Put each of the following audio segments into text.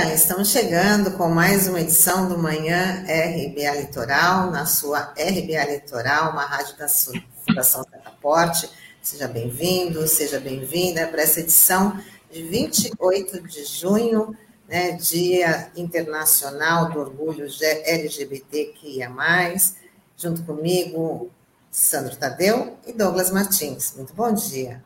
Dia. Estamos chegando com mais uma edição do Manhã RBA Litoral, na sua RBA Litoral, uma rádio da Fundação Cataporte. Seja bem-vindo, seja bem-vinda para essa edição de 28 de junho, né, Dia Internacional do Orgulho LGBTQIA+. Junto comigo, Sandro Tadeu e Douglas Martins. Muito bom dia.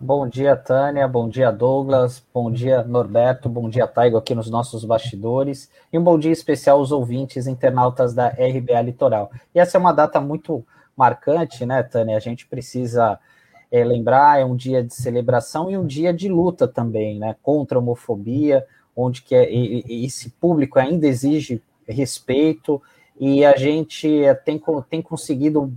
Bom dia, Tânia. Bom dia, Douglas. Bom dia, Norberto. Bom dia, Taigo, aqui nos nossos bastidores. E um bom dia especial aos ouvintes internautas da RBA Litoral. E essa é uma data muito marcante, né, Tânia? A gente precisa é, lembrar, é um dia de celebração e um dia de luta também, né? Contra a homofobia, onde que é, e, e esse público ainda exige respeito e a gente é, tem, tem conseguido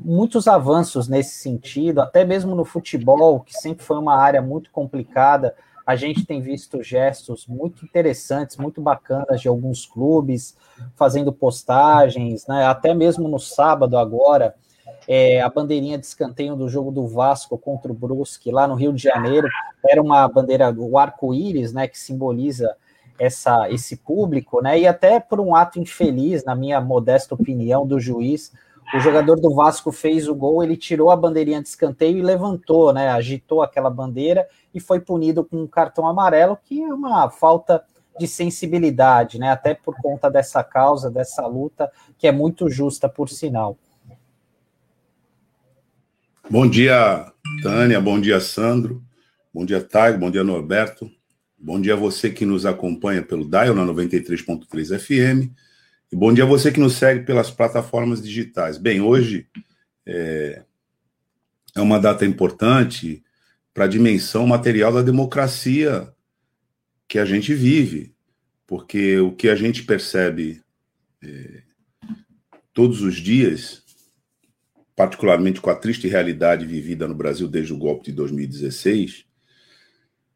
muitos avanços nesse sentido, até mesmo no futebol, que sempre foi uma área muito complicada. A gente tem visto gestos muito interessantes, muito bacanas de alguns clubes fazendo postagens, né? Até mesmo no sábado agora, é, a bandeirinha de escanteio do jogo do Vasco contra o Brusque lá no Rio de Janeiro era uma bandeira, o arco-íris, né? Que simboliza essa, esse público, né? E até por um ato infeliz, na minha modesta opinião, do juiz, o jogador do Vasco fez o gol, ele tirou a bandeirinha de escanteio e levantou, né? Agitou aquela bandeira e foi punido com um cartão amarelo, que é uma falta de sensibilidade, né? Até por conta dessa causa, dessa luta, que é muito justa, por sinal. Bom dia, Tânia. Bom dia, Sandro. Bom dia, Taigo. Bom dia, Norberto. Bom dia a você que nos acompanha pelo Dial na 93.3 FM e bom dia a você que nos segue pelas plataformas digitais. Bem, hoje é, é uma data importante para a dimensão material da democracia que a gente vive, porque o que a gente percebe é, todos os dias, particularmente com a triste realidade vivida no Brasil desde o golpe de 2016,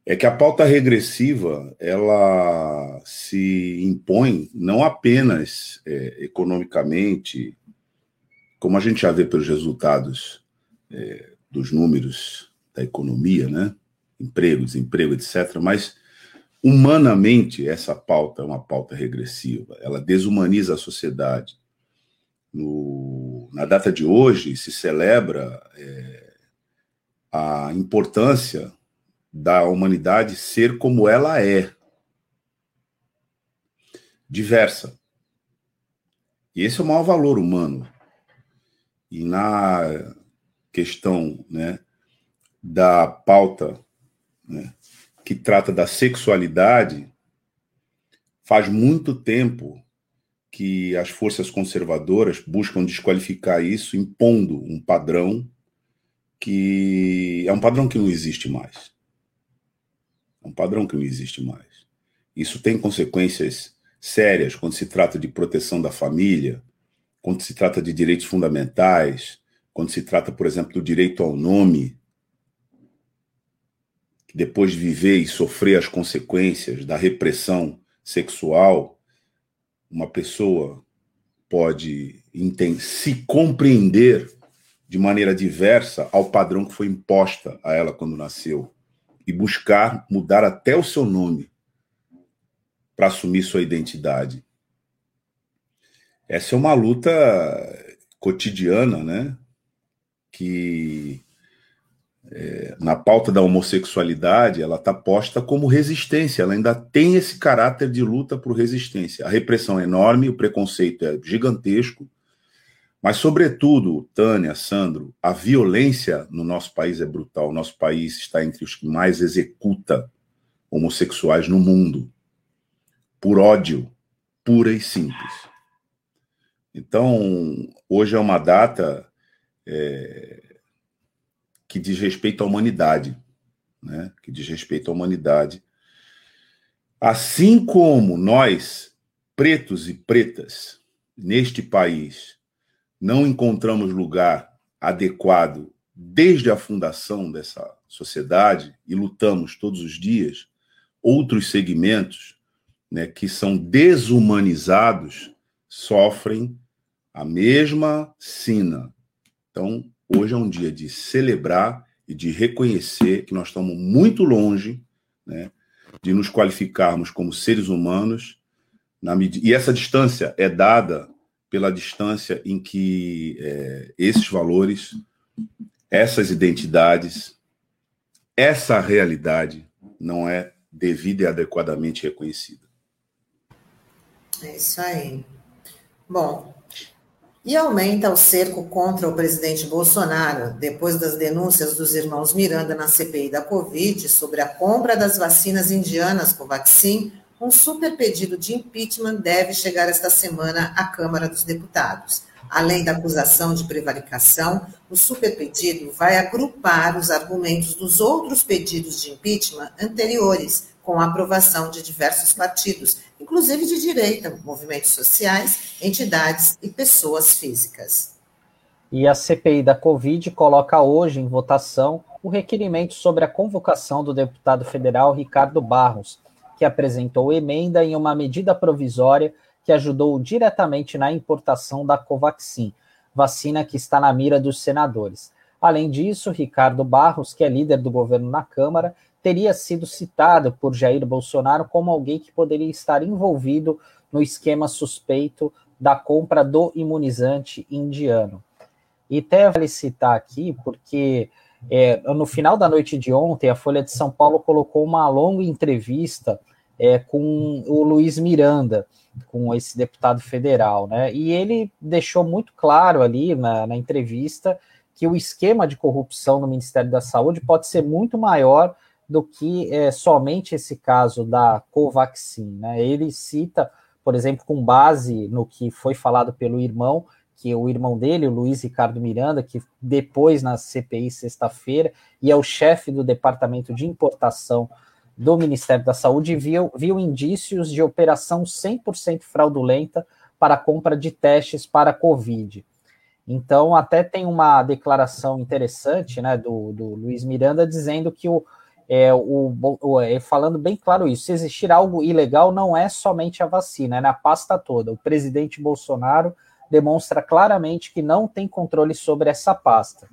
é que a pauta regressiva ela se impõe não apenas é, economicamente, como a gente já vê pelos resultados é, dos números da economia, né? emprego, desemprego, etc., mas humanamente essa pauta é uma pauta regressiva, ela desumaniza a sociedade. No, na data de hoje se celebra é, a importância da humanidade ser como ela é. Diversa. E esse é o maior valor humano. E na questão né, da pauta né, que trata da sexualidade, faz muito tempo que as forças conservadoras buscam desqualificar isso, impondo um padrão que é um padrão que não existe mais. É um padrão que não existe mais. Isso tem consequências sérias quando se trata de proteção da família, quando se trata de direitos fundamentais, quando se trata, por exemplo, do direito ao nome, depois de viver e sofrer as consequências da repressão sexual, uma pessoa pode se compreender de maneira diversa ao padrão que foi imposta a ela quando nasceu e buscar mudar até o seu nome para assumir sua identidade. Essa é uma luta cotidiana, né? Que é, na pauta da homossexualidade ela está posta como resistência, ela ainda tem esse caráter de luta por resistência. A repressão é enorme, o preconceito é gigantesco, mas, sobretudo, Tânia, Sandro, a violência no nosso país é brutal. O nosso país está entre os que mais executa homossexuais no mundo, por ódio, pura e simples. Então, hoje é uma data é, que diz respeito à humanidade, né? que diz respeito à humanidade. Assim como nós, pretos e pretas, neste país, não encontramos lugar adequado desde a fundação dessa sociedade e lutamos todos os dias, outros segmentos né, que são desumanizados sofrem a mesma sina. Então, hoje é um dia de celebrar e de reconhecer que nós estamos muito longe né, de nos qualificarmos como seres humanos, na e essa distância é dada pela distância em que é, esses valores, essas identidades, essa realidade não é devida e adequadamente reconhecida. É isso aí. Bom, e aumenta o cerco contra o presidente Bolsonaro, depois das denúncias dos irmãos Miranda na CPI da Covid sobre a compra das vacinas indianas Covaxin, um super pedido de impeachment deve chegar esta semana à Câmara dos Deputados. Além da acusação de prevaricação, o super pedido vai agrupar os argumentos dos outros pedidos de impeachment anteriores, com a aprovação de diversos partidos, inclusive de direita, movimentos sociais, entidades e pessoas físicas. E a CPI da Covid coloca hoje em votação o requerimento sobre a convocação do deputado federal Ricardo Barros, que apresentou emenda em uma medida provisória que ajudou diretamente na importação da Covaxin, vacina que está na mira dos senadores. Além disso, Ricardo Barros, que é líder do governo na Câmara, teria sido citado por Jair Bolsonaro como alguém que poderia estar envolvido no esquema suspeito da compra do imunizante indiano. E até vale citar aqui, porque é, no final da noite de ontem, a Folha de São Paulo colocou uma longa entrevista é, com o Luiz Miranda, com esse deputado federal, né? E ele deixou muito claro ali na, na entrevista que o esquema de corrupção no Ministério da Saúde pode ser muito maior do que é, somente esse caso da Covaxin. Né? Ele cita, por exemplo, com base no que foi falado pelo irmão, que o irmão dele, o Luiz Ricardo Miranda, que depois na CPI sexta-feira, e é o chefe do departamento de importação do Ministério da Saúde, viu, viu indícios de operação 100% fraudulenta para compra de testes para Covid. Então, até tem uma declaração interessante né, do, do Luiz Miranda dizendo que o, é, o, o, é, falando bem claro isso, se existir algo ilegal, não é somente a vacina, é na pasta toda. O presidente Bolsonaro demonstra claramente que não tem controle sobre essa pasta.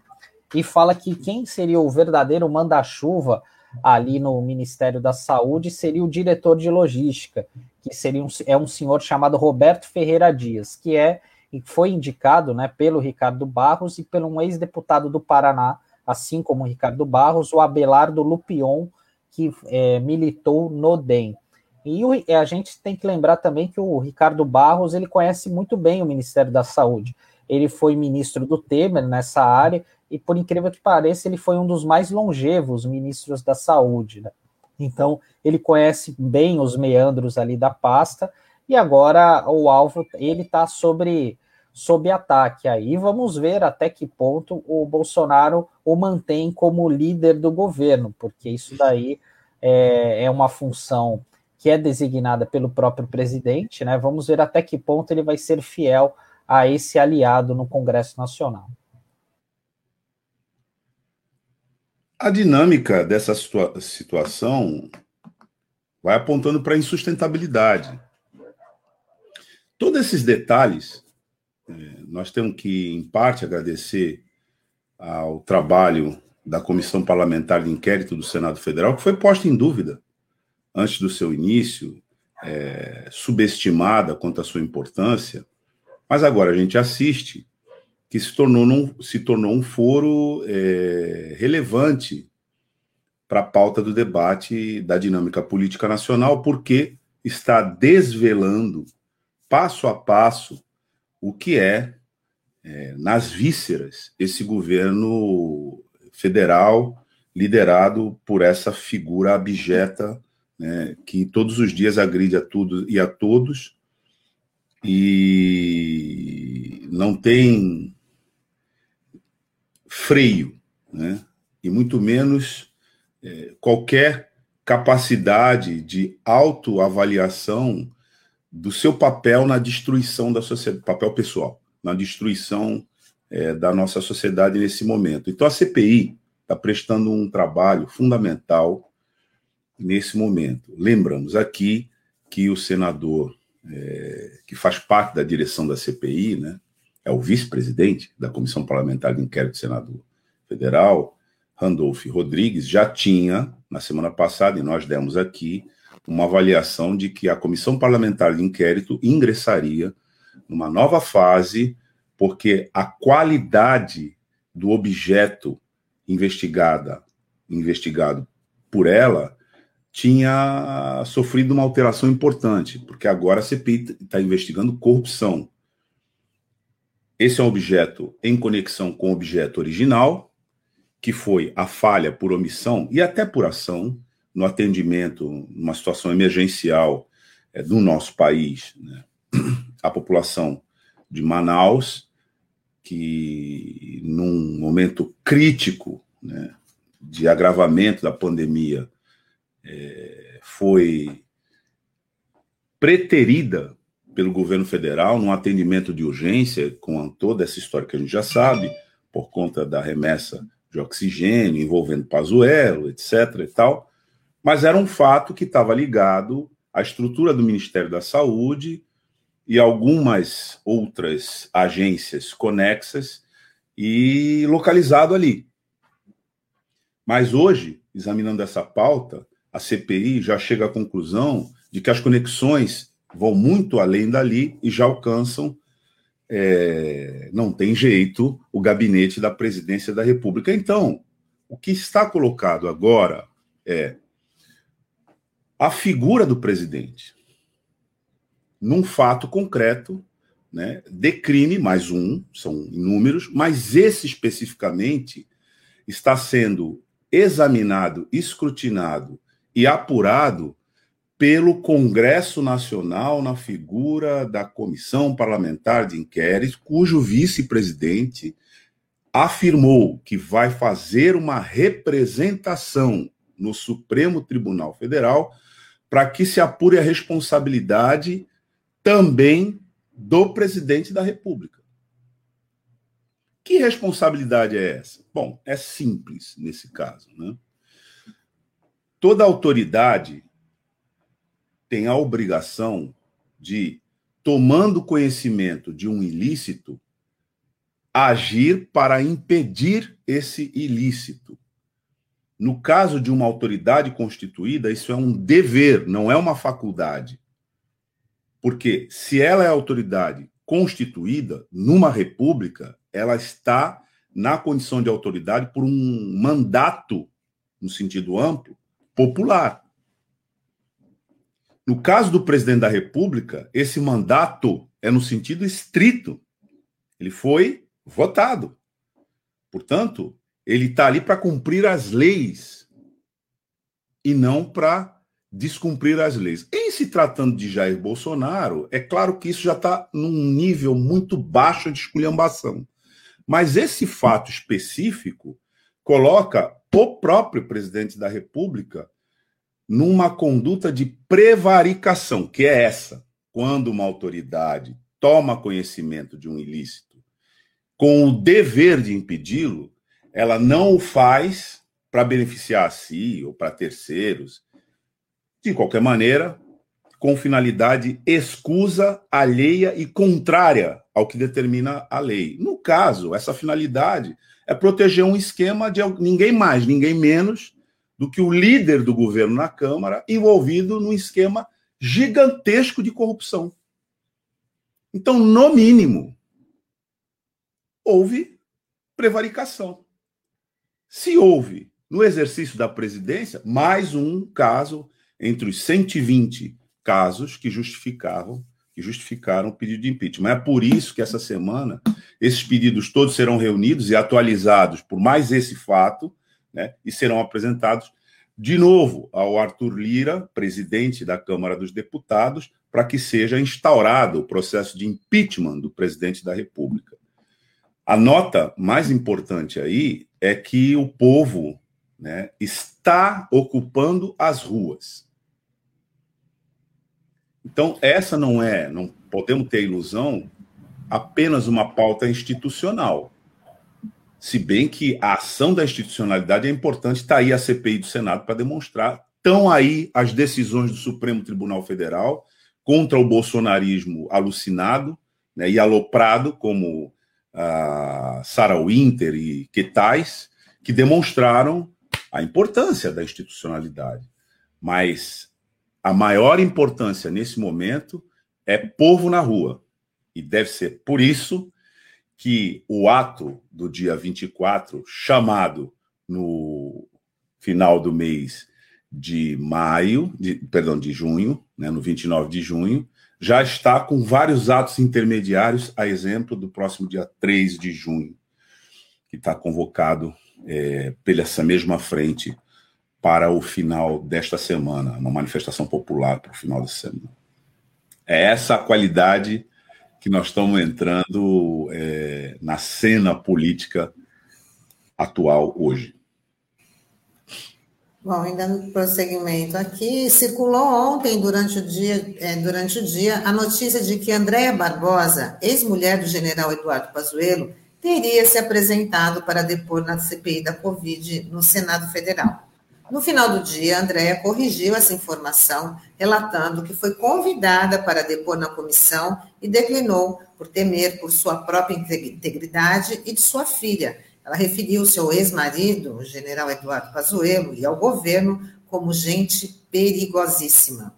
E fala que quem seria o verdadeiro manda-chuva ali no Ministério da Saúde seria o diretor de logística, que seria um, é um senhor chamado Roberto Ferreira Dias, que é e foi indicado né, pelo Ricardo Barros e pelo um ex-deputado do Paraná, assim como o Ricardo Barros, o Abelardo Lupion, que é, militou no DEM. E o, a gente tem que lembrar também que o Ricardo Barros ele conhece muito bem o Ministério da Saúde. Ele foi ministro do Temer nessa área e, por incrível que pareça, ele foi um dos mais longevos ministros da Saúde. Né? Então, ele conhece bem os meandros ali da pasta e agora o alvo ele está sobre sob ataque. Aí vamos ver até que ponto o Bolsonaro o mantém como líder do governo, porque isso daí é, é uma função que é designada pelo próprio presidente, né? Vamos ver até que ponto ele vai ser fiel a esse aliado no Congresso Nacional. A dinâmica dessa situa situação vai apontando para a insustentabilidade. Todos esses detalhes é, nós temos que, em parte, agradecer ao trabalho da Comissão Parlamentar de Inquérito do Senado Federal, que foi posta em dúvida antes do seu início, é, subestimada quanto à sua importância, mas agora a gente assiste que se tornou, num, se tornou um foro é, relevante para a pauta do debate da dinâmica política nacional, porque está desvelando, passo a passo, o que é, é nas vísceras, esse governo federal liderado por essa figura abjeta né, que todos os dias agride a tudo e a todos e não tem freio, né, e muito menos é, qualquer capacidade de autoavaliação do seu papel na destruição da sociedade, papel pessoal, na destruição é, da nossa sociedade nesse momento. Então a CPI está prestando um trabalho fundamental nesse momento. Lembramos aqui que o senador é, que faz parte da direção da CPI, né, é o vice-presidente da Comissão Parlamentar de Inquérito do Senado Federal, Randolph Rodrigues já tinha, na semana passada, e nós demos aqui, uma avaliação de que a comissão parlamentar de inquérito ingressaria numa nova fase, porque a qualidade do objeto investigada, investigado por ela, tinha sofrido uma alteração importante, porque agora a CPI está investigando corrupção. Esse é um objeto em conexão com o objeto original, que foi a falha por omissão e até por ação no atendimento, numa situação emergencial é, do nosso país, né? a população de Manaus, que num momento crítico né, de agravamento da pandemia é, foi preterida pelo governo federal num atendimento de urgência, com toda essa história que a gente já sabe, por conta da remessa de oxigênio envolvendo Pazuello, etc. e tal, mas era um fato que estava ligado à estrutura do Ministério da Saúde e algumas outras agências conexas e localizado ali. Mas hoje, examinando essa pauta, a CPI já chega à conclusão de que as conexões vão muito além dali e já alcançam, é, não tem jeito, o gabinete da presidência da República. Então, o que está colocado agora é a figura do presidente num fato concreto né, de crime, mais um, são inúmeros, mas esse especificamente está sendo examinado, escrutinado e apurado pelo Congresso Nacional na figura da Comissão Parlamentar de Inquérito, cujo vice-presidente afirmou que vai fazer uma representação no Supremo Tribunal Federal para que se apure a responsabilidade também do presidente da República. Que responsabilidade é essa? Bom, é simples nesse caso, né? Toda autoridade tem a obrigação de, tomando conhecimento de um ilícito, agir para impedir esse ilícito. No caso de uma autoridade constituída, isso é um dever, não é uma faculdade. Porque se ela é autoridade constituída numa república, ela está na condição de autoridade por um mandato, no sentido amplo, popular. No caso do presidente da República, esse mandato é no sentido estrito. Ele foi votado. Portanto, ele está ali para cumprir as leis e não para descumprir as leis. Em se tratando de Jair Bolsonaro, é claro que isso já está num nível muito baixo de esculhambação. Mas esse fato específico coloca o próprio presidente da República numa conduta de prevaricação, que é essa: quando uma autoridade toma conhecimento de um ilícito com o dever de impedi-lo, ela não o faz para beneficiar a si ou para terceiros. De qualquer maneira, com finalidade escusa, alheia e contrária ao que determina a lei. No caso, essa finalidade é proteger um esquema de ninguém mais, ninguém menos do que o líder do governo na Câmara envolvido num esquema gigantesco de corrupção. Então, no mínimo, houve prevaricação. Se houve no exercício da presidência, mais um caso entre os 120 casos que justificavam que justificaram o pedido de impeachment. É por isso que essa semana esses pedidos todos serão reunidos e atualizados por mais esse fato, né, e serão apresentados de novo ao Arthur Lira, presidente da Câmara dos Deputados, para que seja instaurado o processo de impeachment do presidente da República. A nota mais importante aí é que o povo né, está ocupando as ruas. Então, essa não é, não podemos ter ilusão, apenas uma pauta institucional. Se bem que a ação da institucionalidade é importante, está aí a CPI do Senado para demonstrar. Estão aí as decisões do Supremo Tribunal Federal contra o bolsonarismo alucinado né, e aloprado, como a Sarah Winter e que tais, que demonstraram a importância da institucionalidade. Mas a maior importância nesse momento é povo na rua. E deve ser por isso que o ato do dia 24, chamado no final do mês de maio, de, perdão, de junho, né, no 29 de junho, já está com vários atos intermediários, a exemplo do próximo dia 3 de junho, que está convocado é, pela essa mesma frente para o final desta semana, uma manifestação popular para o final da semana. É essa a qualidade que nós estamos entrando é, na cena política atual hoje. Bom, ainda no prosseguimento aqui, circulou ontem, durante o dia, é, durante o dia a notícia de que Andréa Barbosa, ex-mulher do general Eduardo Pazuello, teria se apresentado para depor na CPI da Covid no Senado Federal. No final do dia, Andréa corrigiu essa informação, relatando que foi convidada para depor na comissão e declinou por temer por sua própria integridade e de sua filha, ela referiu seu ex-marido, o general Eduardo Pazuello, e ao governo como gente perigosíssima.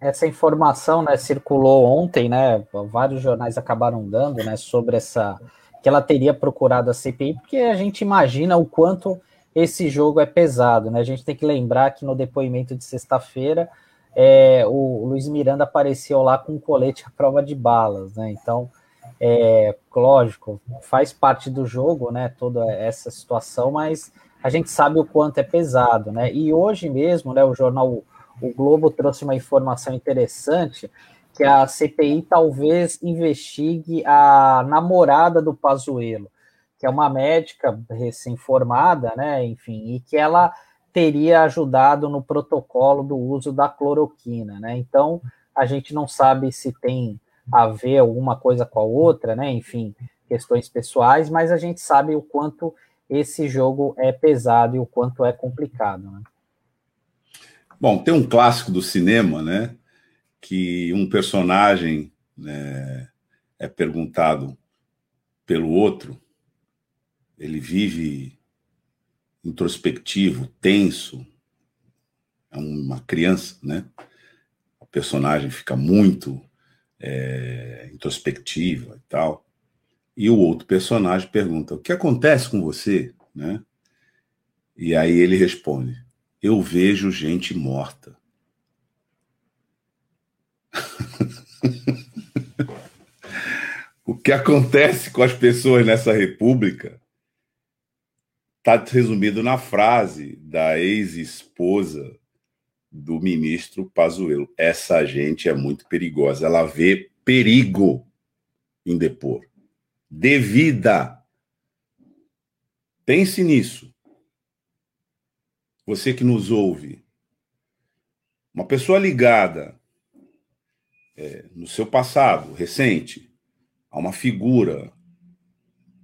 Essa informação né, circulou ontem, né? Vários jornais acabaram dando né, sobre essa que ela teria procurado a CPI, porque a gente imagina o quanto esse jogo é pesado, né? A gente tem que lembrar que no depoimento de sexta-feira é, o Luiz Miranda apareceu lá com um colete à prova de balas, né? Então é, lógico, faz parte do jogo, né? Toda essa situação, mas a gente sabe o quanto é pesado, né? E hoje mesmo, né? O jornal O Globo trouxe uma informação interessante que a CPI talvez investigue a namorada do Pazuello, que é uma médica recém-formada, né? Enfim, e que ela teria ajudado no protocolo do uso da cloroquina, né? Então a gente não sabe se tem a ver alguma coisa com a outra, né? Enfim, questões pessoais, mas a gente sabe o quanto esse jogo é pesado e o quanto é complicado, né? Bom, tem um clássico do cinema, né? Que um personagem né, é perguntado pelo outro, ele vive introspectivo, tenso, é uma criança, né? O personagem fica muito é, introspectiva e tal. E o outro personagem pergunta: O que acontece com você? Né? E aí ele responde: Eu vejo gente morta. o que acontece com as pessoas nessa república está resumido na frase da ex-esposa do ministro Pazuello. Essa gente é muito perigosa. Ela vê perigo em depor. Devida. Pense nisso. Você que nos ouve. Uma pessoa ligada é, no seu passado recente a uma figura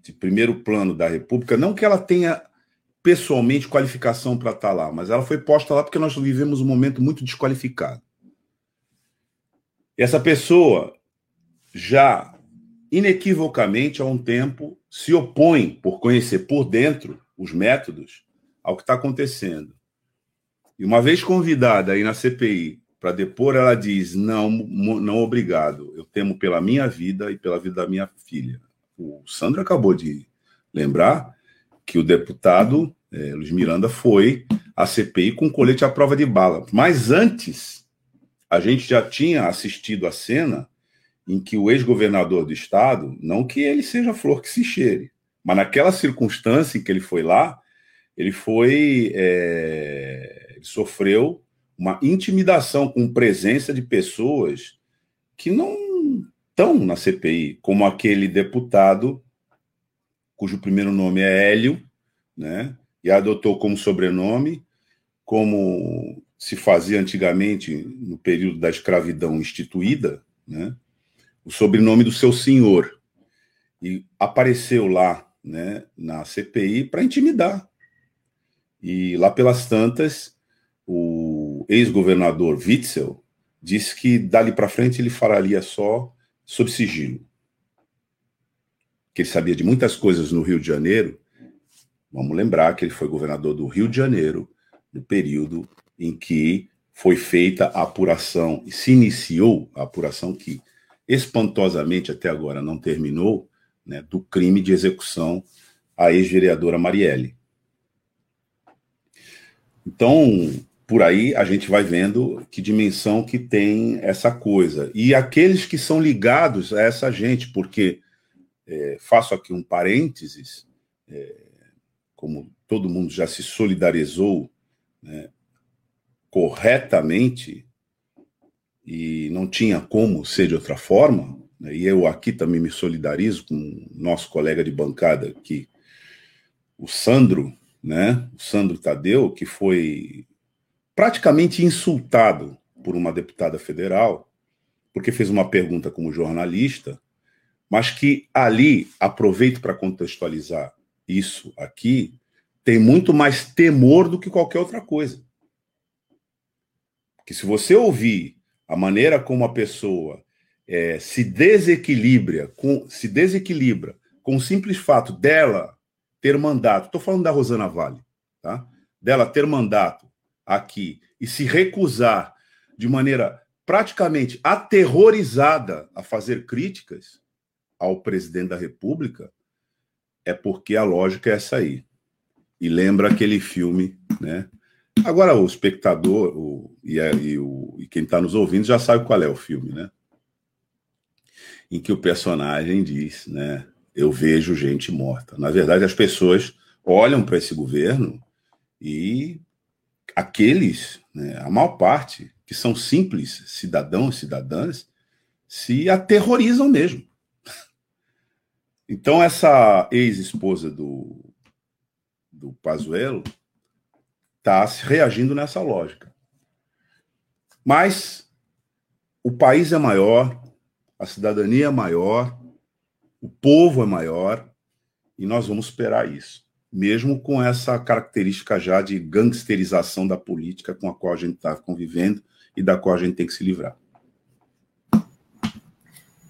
de primeiro plano da República, não que ela tenha pessoalmente qualificação para estar tá lá, mas ela foi posta lá porque nós vivemos um momento muito desqualificado. Essa pessoa já inequivocamente há um tempo se opõe por conhecer por dentro os métodos ao que está acontecendo. E uma vez convidada aí na CPI para depor, ela diz: não, não obrigado, eu temo pela minha vida e pela vida da minha filha. O Sandro acabou de lembrar que o deputado é, Luiz Miranda foi à CPI com colete à prova de bala. Mas antes, a gente já tinha assistido a cena em que o ex-governador do estado, não que ele seja flor que se cheire, mas naquela circunstância em que ele foi lá, ele foi. É, ele sofreu uma intimidação com presença de pessoas que não estão na CPI, como aquele deputado cujo primeiro nome é Hélio, né? E adotou como sobrenome, como se fazia antigamente no período da escravidão instituída, né? O sobrenome do seu senhor. E apareceu lá, né, na CPI para intimidar. E lá pelas tantas, o ex-governador Witzel disse que dali para frente ele faria só sob sigilo que ele sabia de muitas coisas no Rio de Janeiro, vamos lembrar que ele foi governador do Rio de Janeiro no período em que foi feita a apuração, se iniciou a apuração que espantosamente até agora não terminou, né, do crime de execução à ex-vereadora Marielle. Então, por aí a gente vai vendo que dimensão que tem essa coisa. E aqueles que são ligados a essa gente, porque é, faço aqui um parênteses, é, como todo mundo já se solidarizou né, corretamente, e não tinha como ser de outra forma, né, e eu aqui também me solidarizo com o nosso colega de bancada aqui, o Sandro, né, o Sandro Tadeu, que foi praticamente insultado por uma deputada federal, porque fez uma pergunta como jornalista, mas que ali, aproveito para contextualizar isso aqui, tem muito mais temor do que qualquer outra coisa. Que se você ouvir a maneira como a pessoa é, se desequilibra, com, se desequilibra com o simples fato dela ter mandato, estou falando da Rosana Vale, tá? Dela ter mandato aqui e se recusar de maneira praticamente aterrorizada a fazer críticas ao presidente da República, é porque a lógica é essa aí. E lembra aquele filme, né? Agora o espectador o, e, a, e, o, e quem está nos ouvindo já sabe qual é o filme, né? Em que o personagem diz, né? Eu vejo gente morta. Na verdade, as pessoas olham para esse governo e aqueles, né, a maior parte, que são simples cidadãos e cidadãs, se aterrorizam mesmo. Então, essa ex-esposa do, do Pazuello está reagindo nessa lógica. Mas o país é maior, a cidadania é maior, o povo é maior, e nós vamos esperar isso, mesmo com essa característica já de gangsterização da política com a qual a gente está convivendo e da qual a gente tem que se livrar.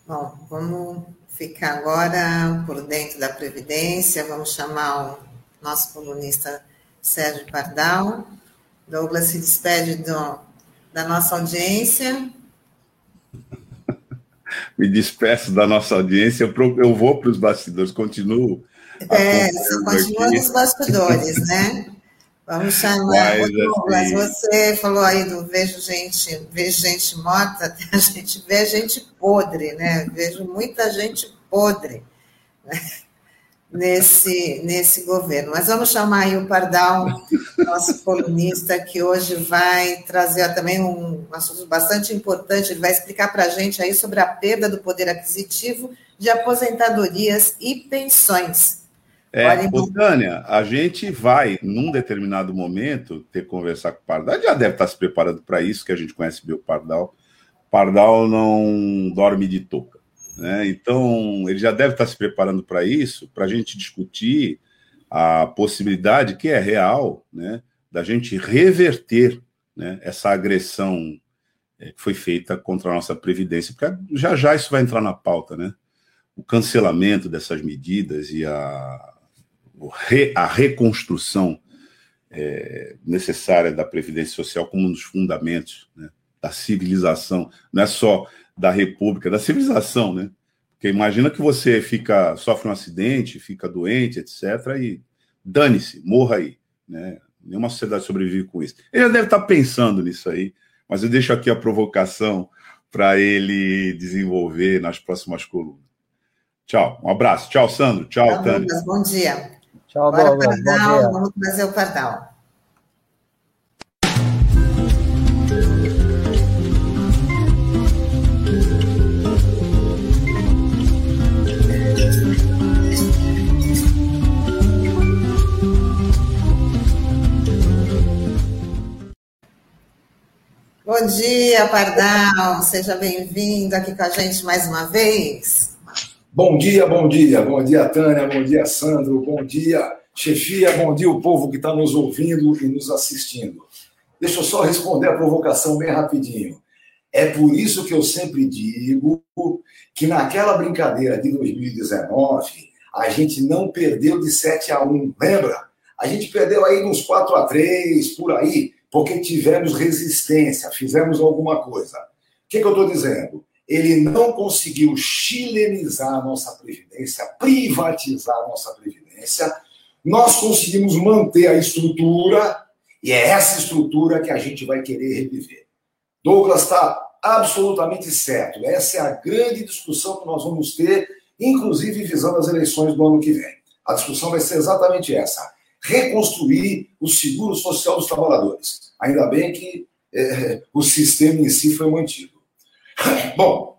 Bom, vamos ficar agora por dentro da Previdência, vamos chamar o nosso colunista Sérgio Pardal. Douglas se despede do, da nossa audiência. Me despeço da nossa audiência, eu, eu vou para os bastidores, continuo. É, você continua aqui. nos bastidores, né? Vamos chamar. Mas, Douglas, assim... você falou aí do vejo gente, vejo gente morta, a gente vê gente podre, né? Vejo muita gente podre né? nesse, nesse governo. Mas vamos chamar aí o Pardal, nosso colunista, que hoje vai trazer também um assunto bastante importante. Ele vai explicar para a gente aí sobre a perda do poder aquisitivo de aposentadorias e pensões. É, ô, Tânia, a gente vai, num determinado momento, ter que conversar com o Pardal. Já deve estar se preparando para isso, que a gente conhece bem o Pardal. Pardal não dorme de touca. Né? Então, ele já deve estar se preparando para isso, para a gente discutir a possibilidade, que é real, né, da gente reverter né, essa agressão é, que foi feita contra a nossa Previdência, porque já já isso vai entrar na pauta, né? O cancelamento dessas medidas e a a reconstrução é, necessária da Previdência Social como um dos fundamentos né, da civilização, não é só da República, da civilização, né? Porque imagina que você fica, sofre um acidente, fica doente, etc., e dane-se, morra aí, né? Nenhuma sociedade sobrevive com isso. Ele já deve estar pensando nisso aí, mas eu deixo aqui a provocação para ele desenvolver nas próximas colunas. Tchau, um abraço. Tchau, Sandro. Tchau, Tchau Tânia. Bom dia. Tchau, Bora, Douglas. Pardal, vamos trazer o Pardal. Bom dia, Pardal. Seja bem-vindo aqui com a gente mais uma vez. Bom dia, bom dia, bom dia, Tânia, bom dia, Sandro, bom dia, chefia, bom dia, o povo que está nos ouvindo e nos assistindo. Deixa eu só responder a provocação bem rapidinho. É por isso que eu sempre digo que naquela brincadeira de 2019, a gente não perdeu de 7 a 1, lembra? A gente perdeu aí uns 4 a 3 por aí, porque tivemos resistência, fizemos alguma coisa. O que, que eu estou dizendo? Ele não conseguiu chilenizar a nossa Previdência, privatizar a nossa Previdência. Nós conseguimos manter a estrutura, e é essa estrutura que a gente vai querer reviver. Douglas está absolutamente certo. Essa é a grande discussão que nós vamos ter, inclusive visando as eleições do ano que vem. A discussão vai ser exatamente essa: reconstruir o seguro social dos trabalhadores. Ainda bem que é, o sistema em si foi mantido. Bom,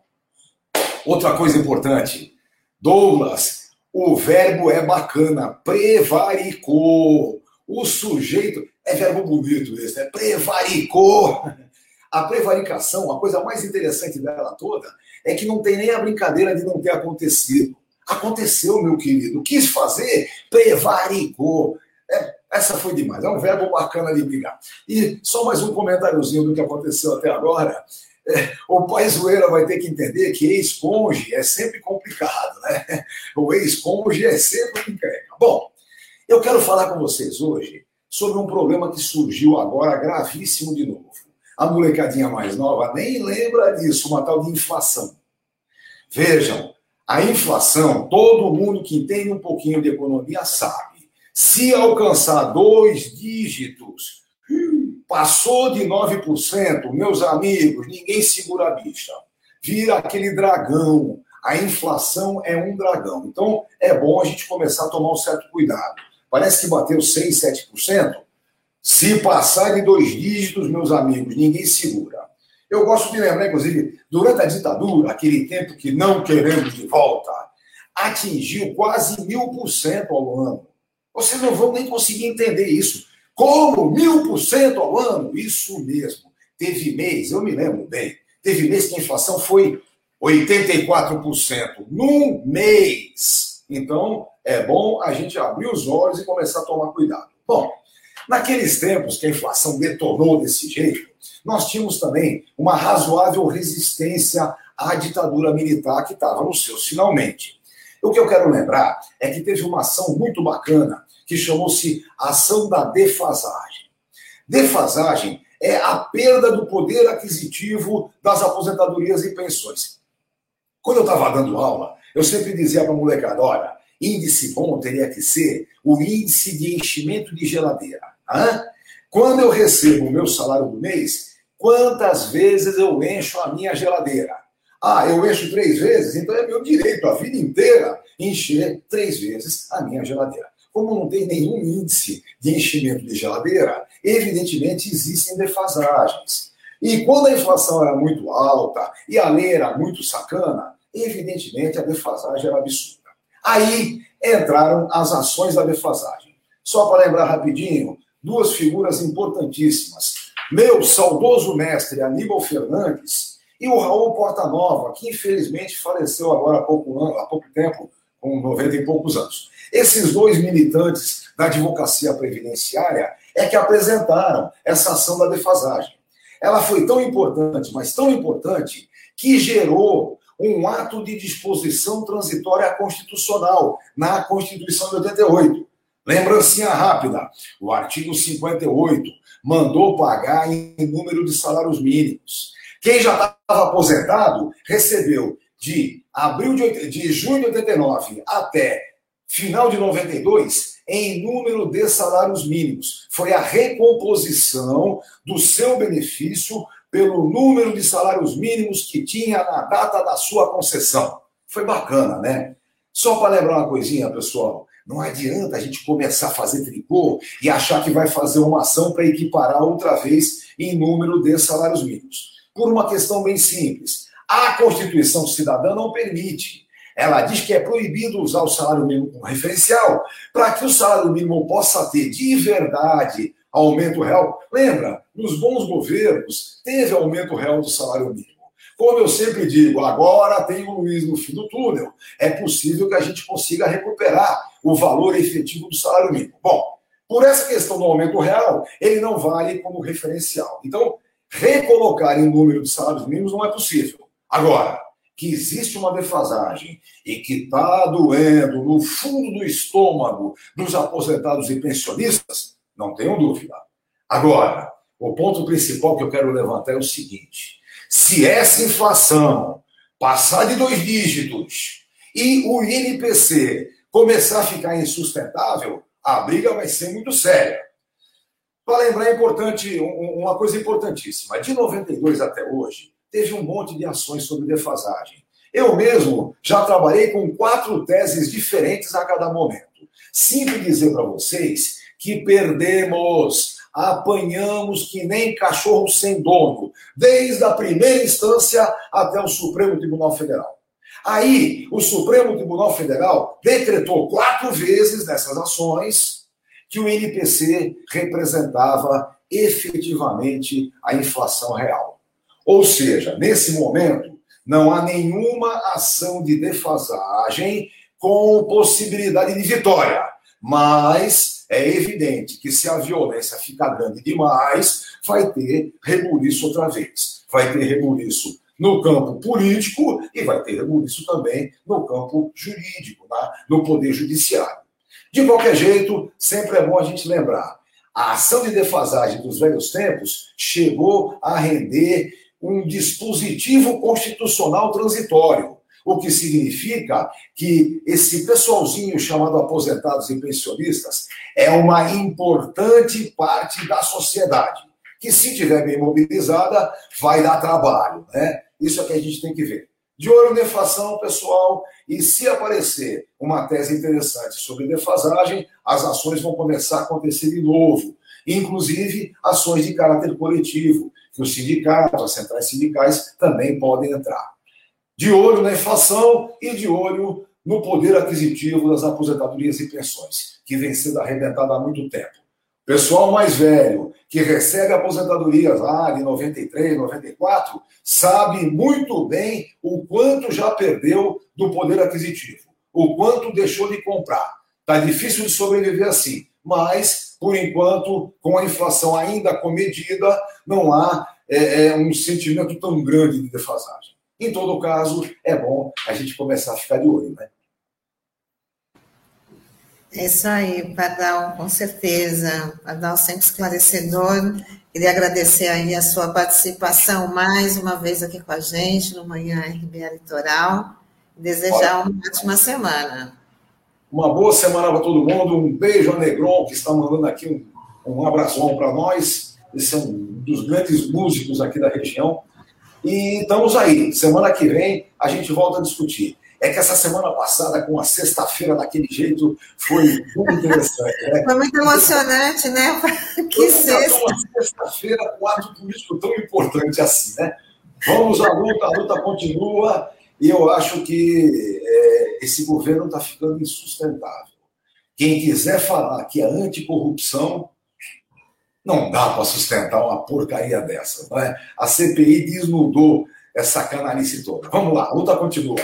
outra coisa importante, Douglas, o verbo é bacana, prevaricou. O sujeito, é verbo bonito esse, né? Prevaricou. A prevaricação, a coisa mais interessante dela toda, é que não tem nem a brincadeira de não ter acontecido. Aconteceu, meu querido. Quis fazer, prevaricou. É, essa foi demais. É um verbo bacana de brigar. E só mais um comentáriozinho do que aconteceu até agora. O pai zoeira vai ter que entender que ex-conge é sempre complicado, né? O ex-conge é sempre encrenca. Bom, eu quero falar com vocês hoje sobre um problema que surgiu agora gravíssimo de novo. A molecadinha mais nova nem lembra disso, uma tal de inflação. Vejam, a inflação, todo mundo que entende um pouquinho de economia sabe. Se alcançar dois dígitos, passou de 9%, meus amigos, ninguém segura a bicha. Vira aquele dragão. A inflação é um dragão. Então, é bom a gente começar a tomar um certo cuidado. Parece que bateu 6, 7%. Se passar de dois dígitos, meus amigos, ninguém segura. Eu gosto de lembrar, inclusive, durante a ditadura, aquele tempo que não queremos de volta, atingiu quase mil por cento ao ano. Vocês não vão nem conseguir entender isso. Como? Mil por cento ao ano? Isso mesmo. Teve mês, eu me lembro bem, teve mês que a inflação foi 84% num mês. Então, é bom a gente abrir os olhos e começar a tomar cuidado. Bom, Naqueles tempos que a inflação detonou desse jeito, nós tínhamos também uma razoável resistência à ditadura militar que estava nos seus finalmente. O que eu quero lembrar é que teve uma ação muito bacana que chamou-se Ação da Defasagem. Defasagem é a perda do poder aquisitivo das aposentadorias e pensões. Quando eu estava dando aula, eu sempre dizia para a molecada: olha, índice bom teria que ser o índice de enchimento de geladeira. Hã? Quando eu recebo o meu salário do mês, quantas vezes eu encho a minha geladeira? Ah, eu encho três vezes, então é meu direito a vida inteira encher três vezes a minha geladeira. Como não tem nenhum índice de enchimento de geladeira, evidentemente existem defasagens. E quando a inflação era muito alta e a lei era muito sacana, evidentemente a defasagem era absurda. Aí entraram as ações da defasagem. Só para lembrar rapidinho, duas figuras importantíssimas. Meu saudoso mestre Aníbal Fernandes e o Raul Portanova, que infelizmente faleceu agora há pouco, há pouco tempo, com 90 e poucos anos. Esses dois militantes da advocacia previdenciária é que apresentaram essa ação da defasagem. Ela foi tão importante, mas tão importante, que gerou um ato de disposição transitória constitucional na Constituição de 88. Lembrancinha rápida: o artigo 58 mandou pagar em número de salários mínimos. Quem já estava aposentado recebeu de abril de, de junho de 89 até final de 92 em número de salários mínimos. Foi a recomposição do seu benefício pelo número de salários mínimos que tinha na data da sua concessão. Foi bacana, né? Só para lembrar uma coisinha, pessoal. Não adianta a gente começar a fazer tricô e achar que vai fazer uma ação para equiparar outra vez em número de salários mínimos. Por uma questão bem simples. A Constituição Cidadã não permite. Ela diz que é proibido usar o salário mínimo como referencial para que o salário mínimo possa ter de verdade aumento real. Lembra, nos bons governos teve aumento real do salário mínimo. Como eu sempre digo, agora tem o Luiz no fim do túnel. É possível que a gente consiga recuperar o valor efetivo do salário mínimo. Bom, por essa questão do aumento real, ele não vale como referencial. Então, recolocar em número de salários mínimos não é possível. Agora, que existe uma defasagem e que está doendo no fundo do estômago dos aposentados e pensionistas, não tenho dúvida. Agora, o ponto principal que eu quero levantar é o seguinte: se essa inflação passar de dois dígitos e o INPC começar a ficar insustentável, a briga vai ser muito séria. Para lembrar, é importante, uma coisa importantíssima: de 92 até hoje, teve um monte de ações sobre defasagem. Eu mesmo já trabalhei com quatro teses diferentes a cada momento. Sinto dizer para vocês que perdemos, apanhamos que nem cachorro sem dono, desde a primeira instância até o Supremo Tribunal Federal. Aí, o Supremo Tribunal Federal decretou quatro vezes nessas ações que o INPC representava efetivamente a inflação real. Ou seja, nesse momento, não há nenhuma ação de defasagem com possibilidade de vitória. Mas é evidente que se a violência ficar grande demais, vai ter rebuliço outra vez. Vai ter rebuliço no campo político e vai ter rebuliço também no campo jurídico, né? no poder judiciário. De qualquer jeito, sempre é bom a gente lembrar: a ação de defasagem dos velhos tempos chegou a render um dispositivo constitucional transitório, o que significa que esse pessoalzinho chamado aposentados e pensionistas é uma importante parte da sociedade, que se tiver bem mobilizada, vai dar trabalho, né? Isso é que a gente tem que ver. De olho na inflação, pessoal, e se aparecer uma tese interessante sobre defasagem, as ações vão começar a acontecer de novo, inclusive ações de caráter coletivo, que os sindicatos, as centrais sindicais também podem entrar. De olho na inflação e de olho no poder aquisitivo das aposentadorias e pensões, que vem sendo arrebentado há muito tempo. Pessoal mais velho, que recebe aposentadorias lá de 93, 94, sabe muito bem o quanto já perdeu do poder aquisitivo, o quanto deixou de comprar. Está difícil de sobreviver assim, mas por enquanto, com a inflação ainda comedida, não há é, é, um sentimento tão grande de defasagem. Em todo caso, é bom a gente começar a ficar de olho, né? É isso aí, Pardal, com certeza. Pardal sempre esclarecedor. Queria agradecer aí a sua participação mais uma vez aqui com a gente no Manhã RBA Litoral. Desejar Olha. uma ótima semana. Uma boa semana para todo mundo. Um beijo a Negron, que está mandando aqui um, um abração para nós. Esse é um dos grandes músicos aqui da região. E estamos aí. Semana que vem a gente volta a discutir. É que essa semana passada, com a sexta-feira daquele jeito, foi muito interessante. Né? Foi muito emocionante, né? Que sexta. Uma sexta-feira com ato político tão importante assim, né? Vamos à luta, a luta continua. E eu acho que é, esse governo está ficando insustentável. Quem quiser falar que é anticorrupção, não dá para sustentar uma porcaria dessa. Não é? A CPI desnudou essa canalice toda. Vamos lá, a luta continua.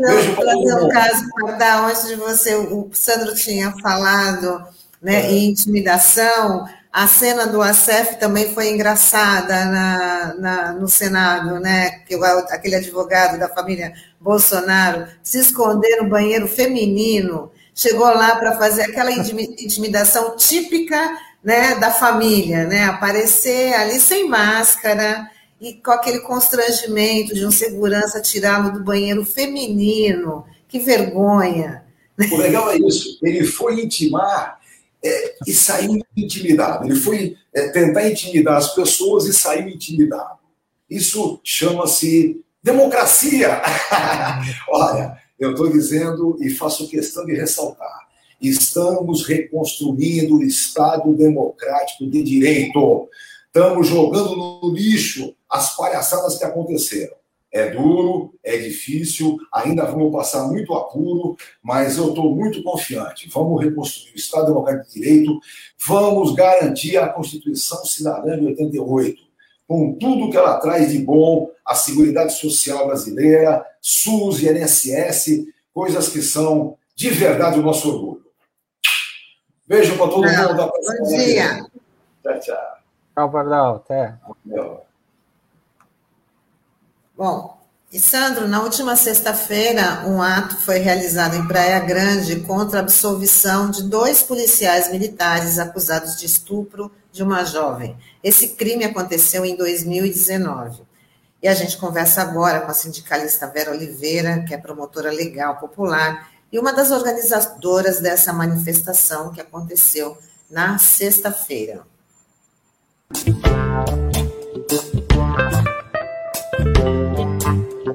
Beijo para um caso para dar antes de você, o Sandro tinha falado né, é. em intimidação. A cena do ACF também foi engraçada na, na, no Senado, né? Que aquele advogado da família Bolsonaro se esconder no banheiro feminino, chegou lá para fazer aquela intimidação típica né, da família, né? Aparecer ali sem máscara e com aquele constrangimento de um segurança tirá-lo do banheiro feminino. Que vergonha! O legal é isso. Ele foi intimar é, e saiu intimidado. Ele foi é, tentar intimidar as pessoas e saiu intimidado. Isso chama-se democracia. Olha, eu estou dizendo e faço questão de ressaltar: estamos reconstruindo o Estado democrático de direito. Estamos jogando no lixo as palhaçadas que aconteceram. É duro, é difícil, ainda vamos passar muito apuro, mas eu estou muito confiante. Vamos reconstruir o Estado Democrático de Direito, vamos garantir a Constituição Cidadã de 88, com tudo que ela traz de bom, a Seguridade Social brasileira, SUS e INSS, coisas que são de verdade o nosso orgulho. Beijo para todo mundo. Bom dia. Tchau, tchau. Tchau, Pardal. Até. Bom, E Sandro, na última sexta-feira, um ato foi realizado em Praia Grande contra a absolvição de dois policiais militares acusados de estupro de uma jovem. Esse crime aconteceu em 2019. E a gente conversa agora com a sindicalista Vera Oliveira, que é promotora legal popular e uma das organizadoras dessa manifestação que aconteceu na sexta-feira. Bom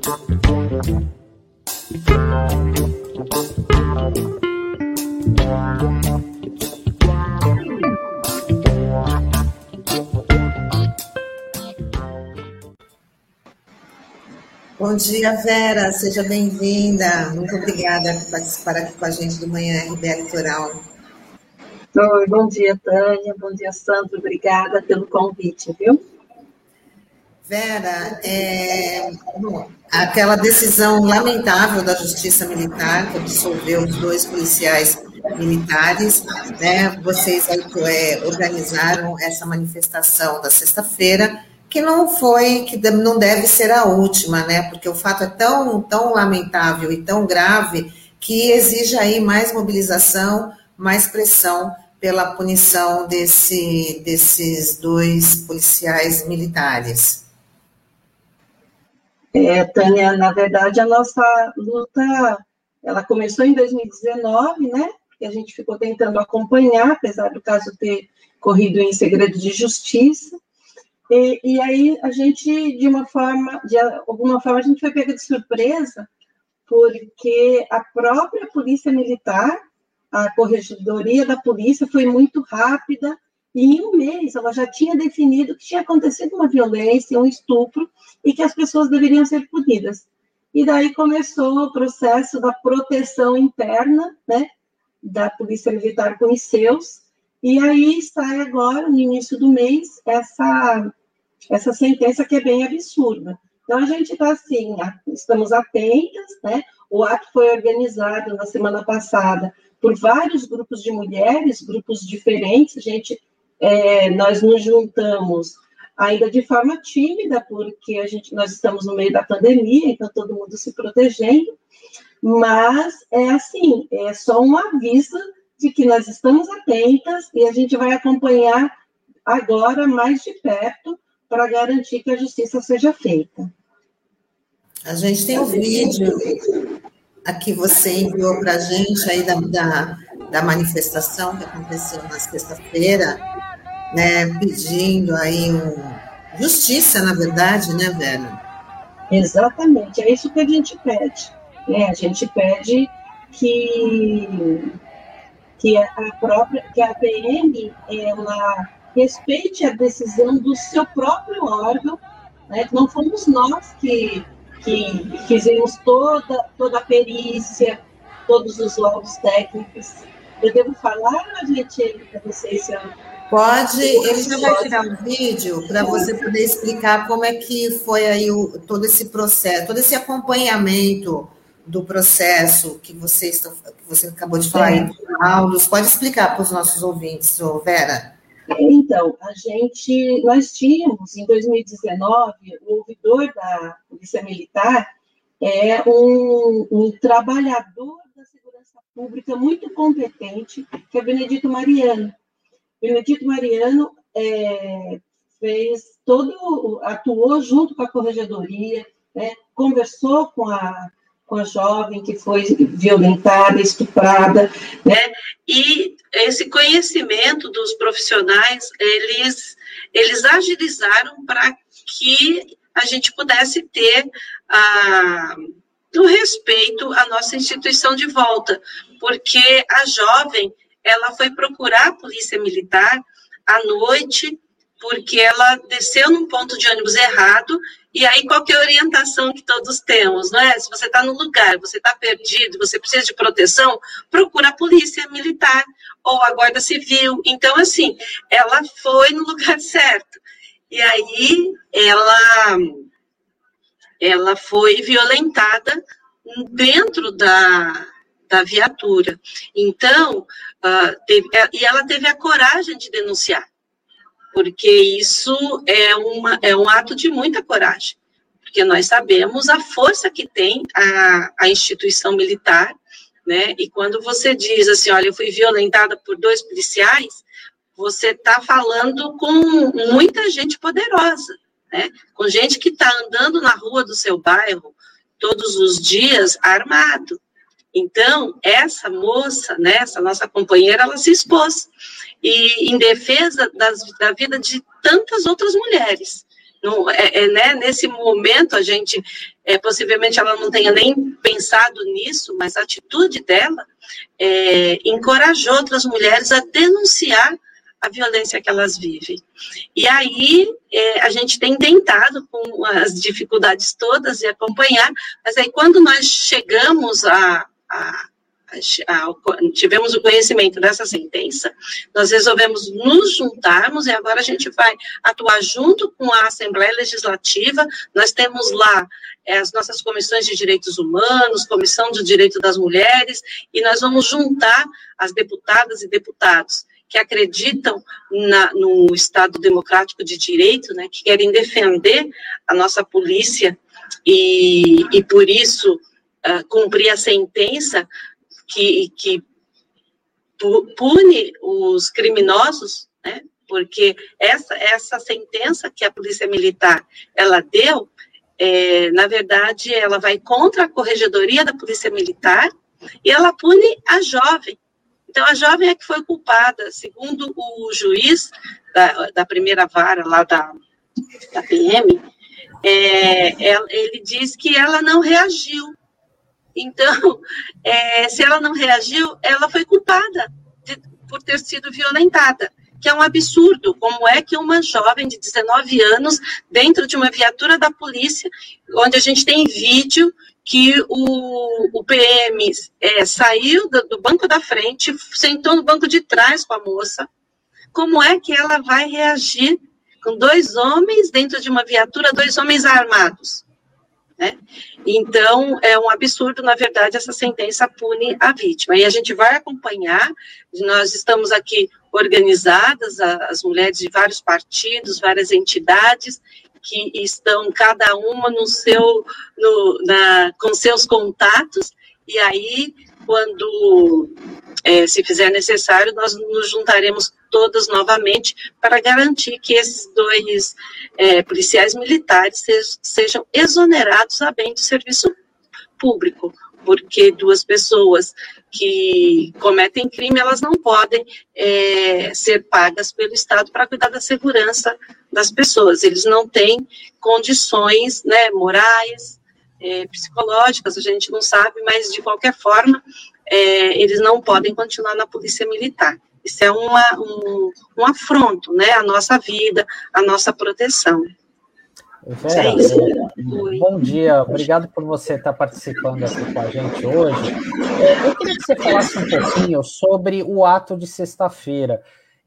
dia, Vera, seja bem-vinda. Muito obrigada por participar aqui com a gente do Manhã RB Litoral. Oi, bom dia, Tânia, bom dia, Sandro, obrigada pelo convite, viu? Vera, é, bom, aquela decisão lamentável da Justiça Militar que absolveu os dois policiais militares, né? Vocês é, organizaram essa manifestação da sexta-feira que não foi, que não deve ser a última, né? Porque o fato é tão, tão lamentável e tão grave que exige aí mais mobilização, mais pressão pela punição desse, desses dois policiais militares. É, Tânia, na verdade, a nossa luta, ela começou em 2019, né? E a gente ficou tentando acompanhar, apesar do caso ter corrido em segredo de justiça. E, e, aí a gente, de uma forma, de alguma forma, a gente foi pega de surpresa, porque a própria polícia militar, a corregedoria da polícia foi muito rápida, e em um mês ela já tinha definido que tinha acontecido uma violência, um estupro, e que as pessoas deveriam ser punidas. E daí começou o processo da proteção interna, né, da polícia militar com os seus, e aí sai agora, no início do mês, essa essa sentença que é bem absurda. Então, a gente está assim, estamos atentas, né? O ato foi organizado na semana passada por vários grupos de mulheres, grupos diferentes, a gente, é, nós nos juntamos ainda de forma tímida, porque a gente, nós estamos no meio da pandemia, então todo mundo se protegendo, mas é assim, é só um aviso de que nós estamos atentas e a gente vai acompanhar agora mais de perto para garantir que a justiça seja feita. A gente tem um vídeo aqui você enviou para a gente aí da, da, da, manifestação que aconteceu na sexta-feira, né, pedindo aí um, justiça, na verdade, né, Vera? Exatamente, é isso que a gente pede. Né? A gente pede que, que a própria que a PM ela respeite a decisão do seu próprio órgão, né? não fomos nós que, que fizemos toda, toda a perícia, todos os laudos técnicos. Eu devo falar, gente, para vocês? Eu... Pode, ele já vai tirar um vídeo para você poder explicar como é que foi aí o, todo esse processo, todo esse acompanhamento do processo que você, que você acabou de falar aí, laudos. Pode explicar para os nossos ouvintes, Vera? Então, a gente, nós tínhamos, em 2019, o ouvidor da Polícia Militar é um, um trabalhador da segurança pública muito competente, que é Benedito Mariano. Benedito Mariano é, fez todo, atuou junto com a corregedoria, né, conversou com a com a jovem que foi violentada, estuprada, né? E esse conhecimento dos profissionais, eles, eles agilizaram para que a gente pudesse ter a, o respeito à nossa instituição de volta, porque a jovem, ela foi procurar a polícia militar à noite, porque ela desceu num ponto de ônibus errado e aí, qual é a orientação que todos temos, não é? Se você está no lugar, você está perdido, você precisa de proteção, procura a polícia militar ou a guarda civil. Então, assim, ela foi no lugar certo. E aí, ela, ela foi violentada dentro da, da viatura. Então, uh, teve, e ela teve a coragem de denunciar porque isso é, uma, é um ato de muita coragem. porque nós sabemos a força que tem a, a instituição militar, né? E quando você diz assim, olha, eu fui violentada por dois policiais, você está falando com muita gente poderosa, né? Com gente que está andando na rua do seu bairro todos os dias armado. Então, essa moça, né, essa nossa companheira, ela se expôs e em defesa das, da vida de tantas outras mulheres. É, é, né, nesse momento, a gente, é, possivelmente ela não tenha nem pensado nisso, mas a atitude dela é, encorajou outras mulheres a denunciar a violência que elas vivem. E aí é, a gente tem tentado com as dificuldades todas e acompanhar, mas aí quando nós chegamos a, a tivemos o conhecimento dessa sentença, nós resolvemos nos juntarmos e agora a gente vai atuar junto com a Assembleia Legislativa. Nós temos lá é, as nossas comissões de direitos humanos, comissão de direito das mulheres, e nós vamos juntar as deputadas e deputados que acreditam na, no Estado democrático de direito, né, que querem defender a nossa polícia e, e por isso uh, cumprir a sentença que, que pune os criminosos, né? Porque essa essa sentença que a polícia militar ela deu, é, na verdade, ela vai contra a corregedoria da polícia militar e ela pune a jovem. Então, a jovem é que foi culpada, segundo o juiz da, da primeira vara lá da, da PM, é, ele diz que ela não reagiu então, é, se ela não reagiu, ela foi culpada de, por ter sido violentada, que é um absurdo. Como é que uma jovem de 19 anos, dentro de uma viatura da polícia, onde a gente tem vídeo que o, o PM é, saiu do, do banco da frente, sentou no banco de trás com a moça, como é que ela vai reagir com dois homens dentro de uma viatura, dois homens armados? Né? Então, é um absurdo, na verdade, essa sentença pune a vítima. E a gente vai acompanhar, nós estamos aqui organizadas, as mulheres de vários partidos, várias entidades, que estão cada uma no seu, no, na, com seus contatos, e aí, quando é, se fizer necessário, nós nos juntaremos todas novamente para garantir que esses dois é, policiais militares sejam exonerados a bem do serviço público, porque duas pessoas que cometem crime, elas não podem é, ser pagas pelo Estado para cuidar da segurança das pessoas. Eles não têm condições né, morais, é, psicológicas, a gente não sabe, mas de qualquer forma, é, eles não podem continuar na polícia militar. Isso é uma, um, um afronto, né, à nossa vida, à nossa proteção. Vera, é bom dia, obrigado por você estar participando aqui com a gente hoje. É, eu queria que você falasse um pouquinho sobre o ato de sexta-feira.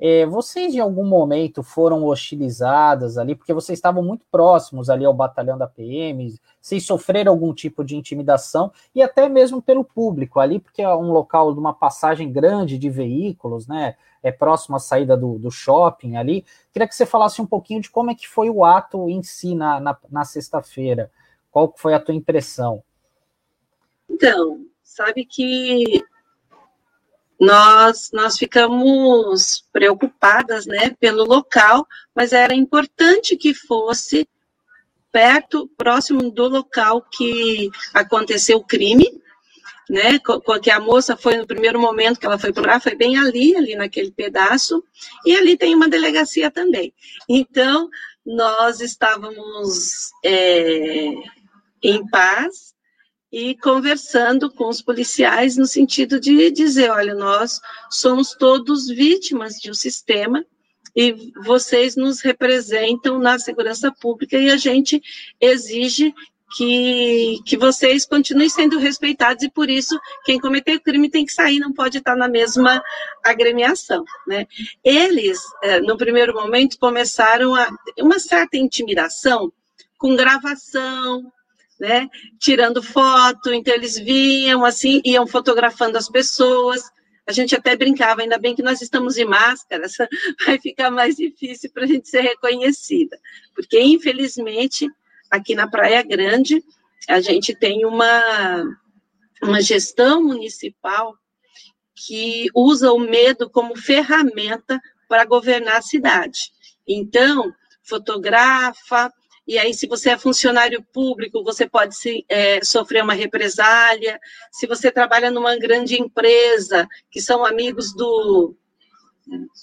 É, vocês, em algum momento, foram hostilizadas ali, porque vocês estavam muito próximos ali ao batalhão da PM, vocês sofreram algum tipo de intimidação, e até mesmo pelo público ali, porque é um local de uma passagem grande de veículos, né? É próximo à saída do, do shopping ali. Queria que você falasse um pouquinho de como é que foi o ato em si na, na, na sexta-feira. Qual foi a tua impressão? Então, sabe que nós, nós ficamos preocupadas, né, pelo local, mas era importante que fosse perto, próximo do local que aconteceu o crime, né, que a moça foi no primeiro momento que ela foi por lá, foi bem ali, ali naquele pedaço, e ali tem uma delegacia também. Então, nós estávamos é, em paz, e conversando com os policiais no sentido de dizer, olha, nós somos todos vítimas de um sistema e vocês nos representam na segurança pública e a gente exige que, que vocês continuem sendo respeitados e por isso quem cometeu crime tem que sair, não pode estar na mesma agremiação, né? Eles, eh, no primeiro momento, começaram a uma certa intimidação com gravação, né? Tirando foto, então eles vinham assim, iam fotografando as pessoas. A gente até brincava, ainda bem que nós estamos de máscara, vai ficar mais difícil para a gente ser reconhecida, porque infelizmente aqui na Praia Grande, a gente tem uma, uma gestão municipal que usa o medo como ferramenta para governar a cidade. Então, fotografa, e aí, se você é funcionário público, você pode se, é, sofrer uma represália. Se você trabalha numa grande empresa, que são amigos do,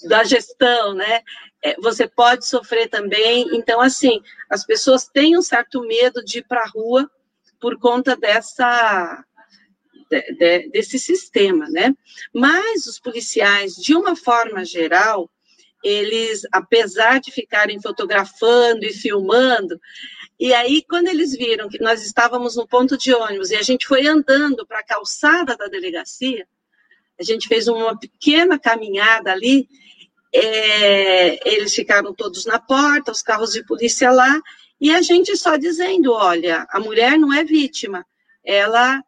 da gestão, né? É, você pode sofrer também. Então, assim, as pessoas têm um certo medo de ir para a rua por conta dessa de, de, desse sistema, né? Mas os policiais, de uma forma geral, eles, apesar de ficarem fotografando e filmando, e aí, quando eles viram que nós estávamos no ponto de ônibus e a gente foi andando para a calçada da delegacia, a gente fez uma pequena caminhada ali, é, eles ficaram todos na porta, os carros de polícia lá, e a gente só dizendo: olha, a mulher não é vítima, ela,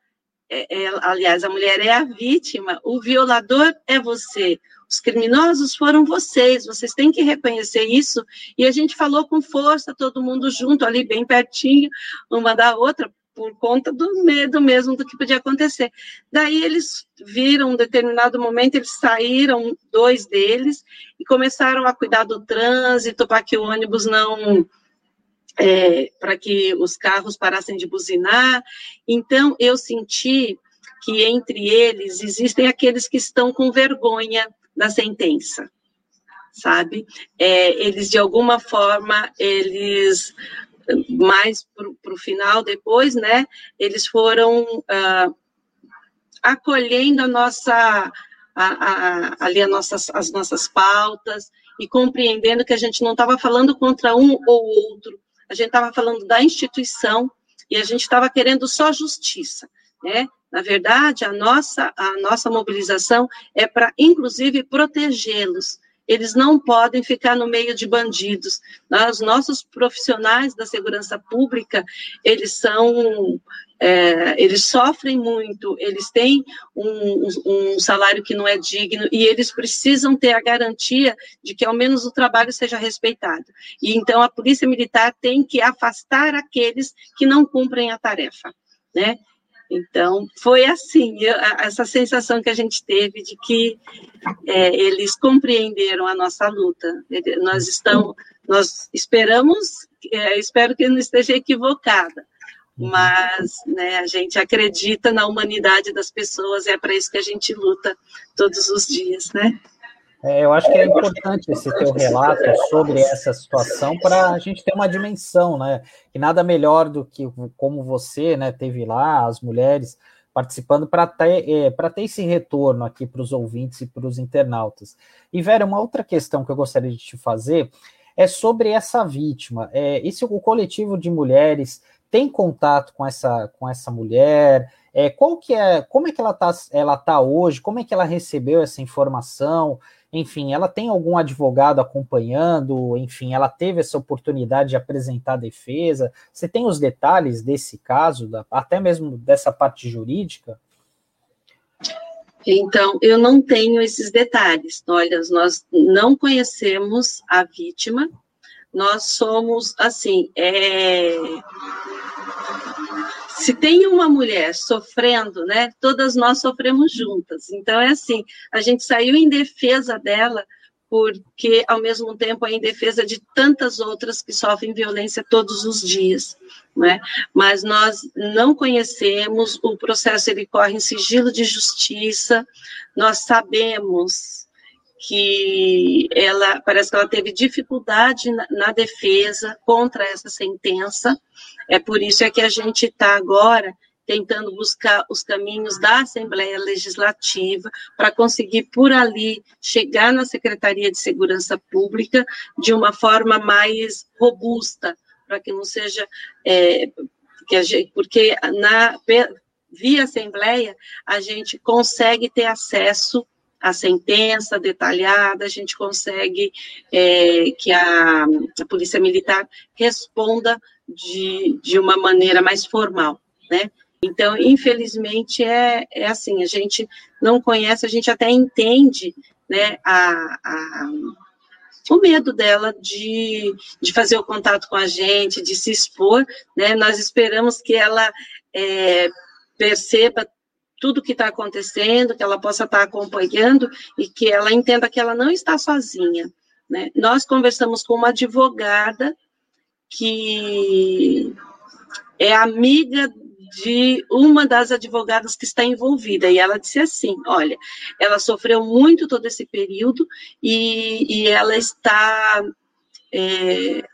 é, é, aliás, a mulher é a vítima, o violador é você, os criminosos foram vocês, vocês têm que reconhecer isso. E a gente falou com força, todo mundo junto, ali bem pertinho, uma da outra, por conta do medo mesmo do que podia acontecer. Daí eles viram, um determinado momento, eles saíram, dois deles, e começaram a cuidar do trânsito para que o ônibus não. É, para que os carros parassem de buzinar. Então, eu senti que entre eles existem aqueles que estão com vergonha da sentença, sabe? É, eles, de alguma forma, eles mais para o final, depois, né, eles foram uh, acolhendo a nossa, a, a, ali a nossas, as nossas pautas e compreendendo que a gente não estava falando contra um ou outro, a gente estava falando da instituição e a gente estava querendo só justiça, né? Na verdade, a nossa, a nossa mobilização é para, inclusive, protegê-los, eles não podem ficar no meio de bandidos. Os nossos profissionais da segurança pública, eles são, é, eles sofrem muito, eles têm um, um, salário que não é digno e eles precisam ter a garantia de que ao menos o trabalho seja respeitado. E então a polícia militar tem que afastar aqueles que não cumprem a tarefa, né? Então, foi assim, essa sensação que a gente teve de que é, eles compreenderam a nossa luta. Nós estamos, nós esperamos, é, espero que não esteja equivocada, mas né, a gente acredita na humanidade das pessoas, é para isso que a gente luta todos os dias, né? É, eu acho que é importante esse teu relato sobre essa situação para a gente ter uma dimensão, né? E nada melhor do que como você, né, teve lá as mulheres participando para ter, é, ter esse retorno aqui para os ouvintes e para os internautas. E, Vera, uma outra questão que eu gostaria de te fazer é sobre essa vítima. É, esse o coletivo de mulheres tem contato com essa, com essa mulher? É, qual que é, como é que ela está ela tá hoje? Como é que ela recebeu essa informação? Enfim, ela tem algum advogado acompanhando, enfim, ela teve essa oportunidade de apresentar a defesa. Você tem os detalhes desse caso, até mesmo dessa parte jurídica? Então, eu não tenho esses detalhes. Olha, nós não conhecemos a vítima, nós somos, assim, é, se tem uma mulher sofrendo, né, todas nós sofremos juntas. Então é assim, a gente saiu em defesa dela porque ao mesmo tempo é em defesa de tantas outras que sofrem violência todos os dias, né? Mas nós não conhecemos o processo, ele corre em sigilo de justiça. Nós sabemos que ela parece que ela teve dificuldade na, na defesa contra essa sentença. É por isso é que a gente está agora tentando buscar os caminhos da Assembleia Legislativa para conseguir por ali chegar na Secretaria de Segurança Pública de uma forma mais robusta, para que não seja é, que gente, porque na via Assembleia a gente consegue ter acesso a sentença detalhada, a gente consegue é, que a, a, Polícia Militar responda de, de uma maneira mais formal, né? Então, infelizmente, é, é assim, a gente não conhece, a gente até entende, né, a, a o medo dela de, de fazer o contato com a gente, de se expor, né? Nós esperamos que ela é, perceba tudo que está acontecendo, que ela possa estar tá acompanhando e que ela entenda que ela não está sozinha. Né? Nós conversamos com uma advogada que é amiga de uma das advogadas que está envolvida, e ela disse assim: olha, ela sofreu muito todo esse período e, e ela está é,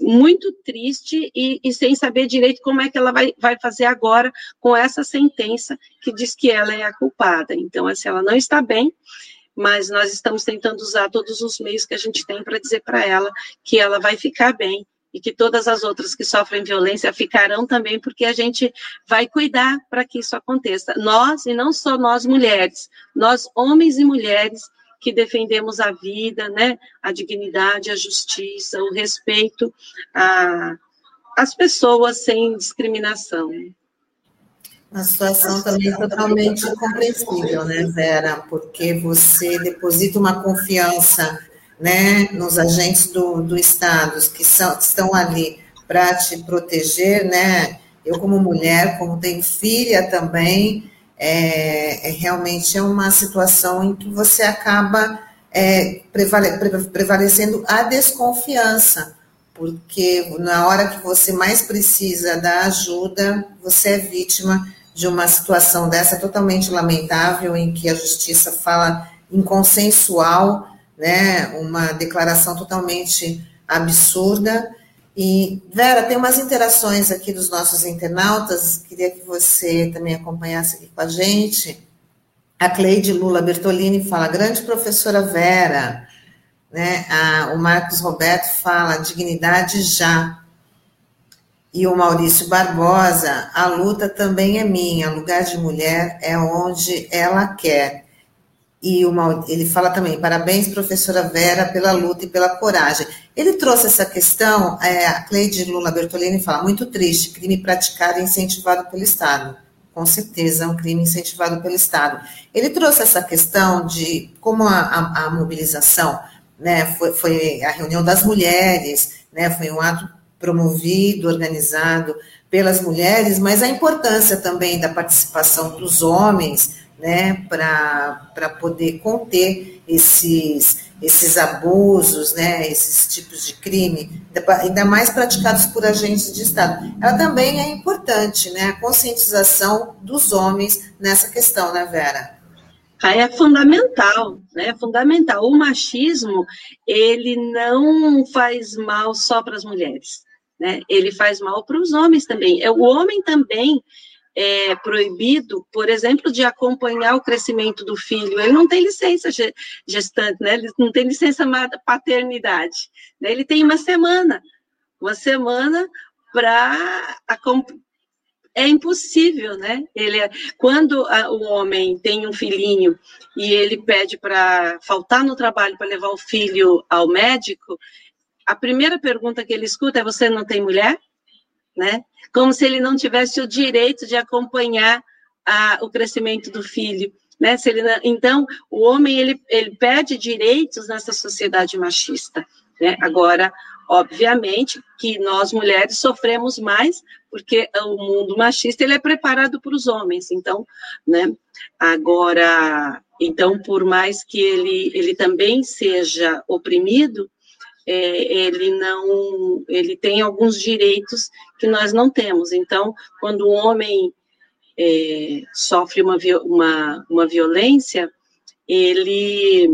muito triste e, e, sem saber direito como é que ela vai, vai fazer agora com essa sentença que diz que ela é a culpada. Então, assim, ela não está bem, mas nós estamos tentando usar todos os meios que a gente tem para dizer para ela que ela vai ficar bem e que todas as outras que sofrem violência ficarão também, porque a gente vai cuidar para que isso aconteça. Nós, e não só nós mulheres, nós homens e mulheres que defendemos a vida, né, a dignidade, a justiça, o respeito às pessoas sem discriminação. Uma situação também totalmente compreensível, né, Vera? Porque você deposita uma confiança né, nos agentes do, do Estado que, são, que estão ali para te proteger, né? Eu, como mulher, como tenho filha também, é, é, realmente é uma situação em que você acaba é, prevale, prevalecendo a desconfiança, porque na hora que você mais precisa da ajuda, você é vítima de uma situação dessa totalmente lamentável, em que a justiça fala inconsensual né? Uma declaração totalmente absurda. E, Vera, tem umas interações aqui dos nossos internautas, queria que você também acompanhasse aqui com a gente. A Cleide Lula Bertolini fala, grande professora Vera, né? O Marcos Roberto fala, dignidade já. E o Maurício Barbosa, a luta também é minha, lugar de mulher é onde ela quer. E uma, ele fala também, parabéns, professora Vera, pela luta e pela coragem. Ele trouxe essa questão, é, a Cleide Lula Bertolini fala, muito triste, crime praticado e incentivado pelo Estado. Com certeza, é um crime incentivado pelo Estado. Ele trouxe essa questão de como a, a, a mobilização, né, foi, foi a reunião das mulheres, né, foi um ato promovido, organizado pelas mulheres, mas a importância também da participação dos homens, né, para poder conter esses, esses abusos, né, esses tipos de crime, ainda mais praticados por agentes de Estado. Ela também é importante, né, a conscientização dos homens nessa questão, né, Vera? Ah, é fundamental, né? É fundamental. O machismo, ele não faz mal só para as mulheres, né? Ele faz mal para os homens também. É, o homem também é, proibido, por exemplo, de acompanhar o crescimento do filho. Ele não tem licença gestante, né? Ele não tem licença paternidade. Né? Ele tem uma semana, uma semana para é impossível, né? Ele, é, quando a, o homem tem um filhinho e ele pede para faltar no trabalho para levar o filho ao médico, a primeira pergunta que ele escuta é: você não tem mulher? né? Como se ele não tivesse o direito de acompanhar a, o crescimento do filho, né? Se ele, então, o homem ele, ele perde direitos nessa sociedade machista, né? Agora, obviamente que nós mulheres sofremos mais porque o mundo machista ele é preparado para os homens, então, né? Agora, então, por mais que ele ele também seja oprimido, é, ele não, ele tem alguns direitos que nós não temos. Então, quando o homem é, sofre uma, uma, uma violência, ele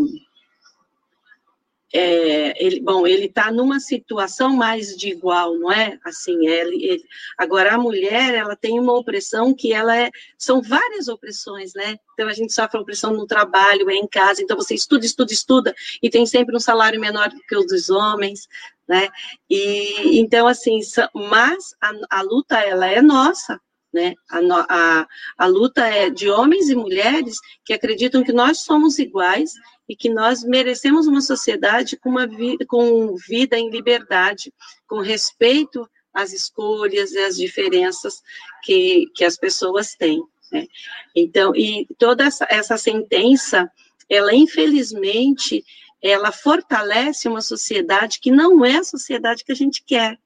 é, ele, bom, ele está numa situação mais de igual, não é? Assim, ele, ele, agora a mulher, ela tem uma opressão que ela é, são várias opressões, né? Então a gente sofre opressão no trabalho, é em casa, então você estuda, estuda, estuda e tem sempre um salário menor do que o dos homens, né? E então assim, mas a, a luta ela é nossa, né? A, a, a luta é de homens e mulheres que acreditam que nós somos iguais e que nós merecemos uma sociedade com, uma vi com vida em liberdade, com respeito às escolhas e às diferenças que, que as pessoas têm. Né? Então, e toda essa, essa sentença, ela infelizmente, ela fortalece uma sociedade que não é a sociedade que a gente quer.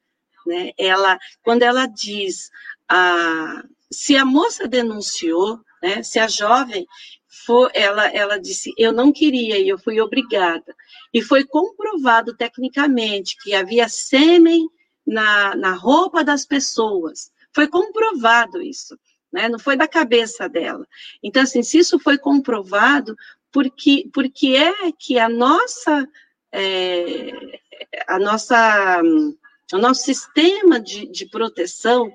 Né? Ela, quando ela diz, ah, se a moça denunciou, né, se a jovem ela, ela disse, eu não queria e eu fui obrigada, e foi comprovado tecnicamente que havia sêmen na, na roupa das pessoas, foi comprovado isso, né? Não foi da cabeça dela. Então, assim, se isso foi comprovado, porque, porque é que a nossa, é, a nossa, o nosso sistema de, de proteção,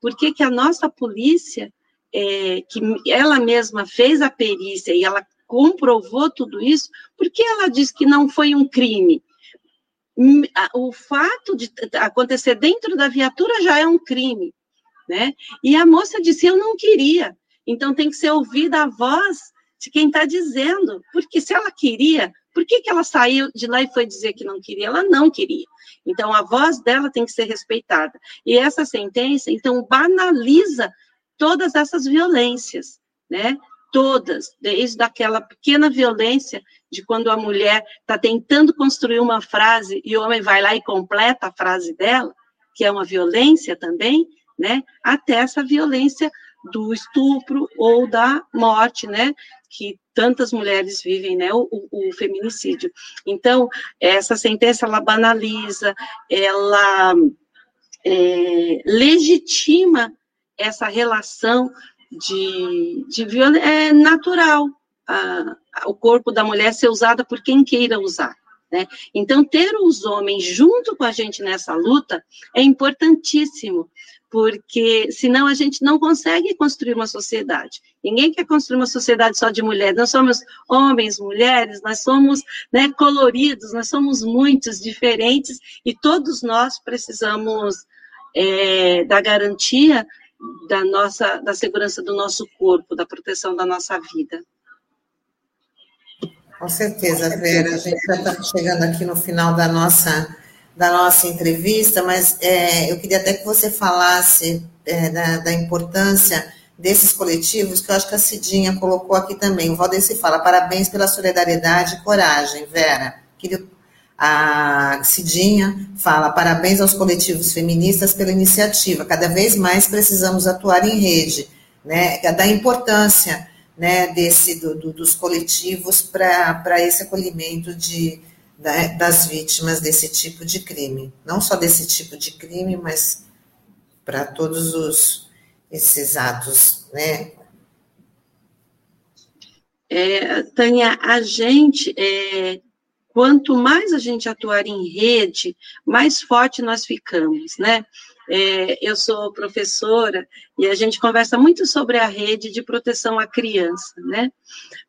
porque que a nossa polícia, é, que ela mesma fez a perícia e ela comprovou tudo isso, porque ela diz que não foi um crime? O fato de acontecer dentro da viatura já é um crime, né? E a moça disse: Eu não queria. Então tem que ser ouvida a voz de quem está dizendo, porque se ela queria, por que, que ela saiu de lá e foi dizer que não queria? Ela não queria. Então, a voz dela tem que ser respeitada. E essa sentença, então, banaliza todas essas violências, né? Todas, desde aquela pequena violência de quando a mulher está tentando construir uma frase e o homem vai lá e completa a frase dela, que é uma violência também, né? Até essa violência do estupro ou da morte, né? Que tantas mulheres vivem, né? O, o, o, feminicídio. Então, essa sentença ela banaliza, ela é, legitima essa relação de, de violência é natural. O corpo da mulher ser usada por quem queira usar. Né? Então, ter os homens junto com a gente nessa luta é importantíssimo, porque senão a gente não consegue construir uma sociedade. Ninguém quer construir uma sociedade só de mulheres. Nós somos homens, mulheres, nós somos né, coloridos, nós somos muitos, diferentes, e todos nós precisamos é, da garantia da nossa, da segurança do nosso corpo, da proteção da nossa vida. Com certeza, Vera. A gente já está chegando aqui no final da nossa da nossa entrevista, mas é, eu queria até que você falasse é, da, da, importância desses coletivos, que eu acho que a Cidinha colocou aqui também. O Valdeci fala, parabéns pela solidariedade e coragem, Vera. A Cidinha fala, parabéns aos coletivos feministas pela iniciativa. Cada vez mais precisamos atuar em rede, né, da importância né, desse, do, do, dos coletivos para esse acolhimento de né, das vítimas desse tipo de crime. Não só desse tipo de crime, mas para todos os, esses atos, né? É, Tânia, a gente, é, quanto mais a gente atuar em rede, mais forte nós ficamos, né? É, eu sou professora e a gente conversa muito sobre a rede de proteção à criança, né?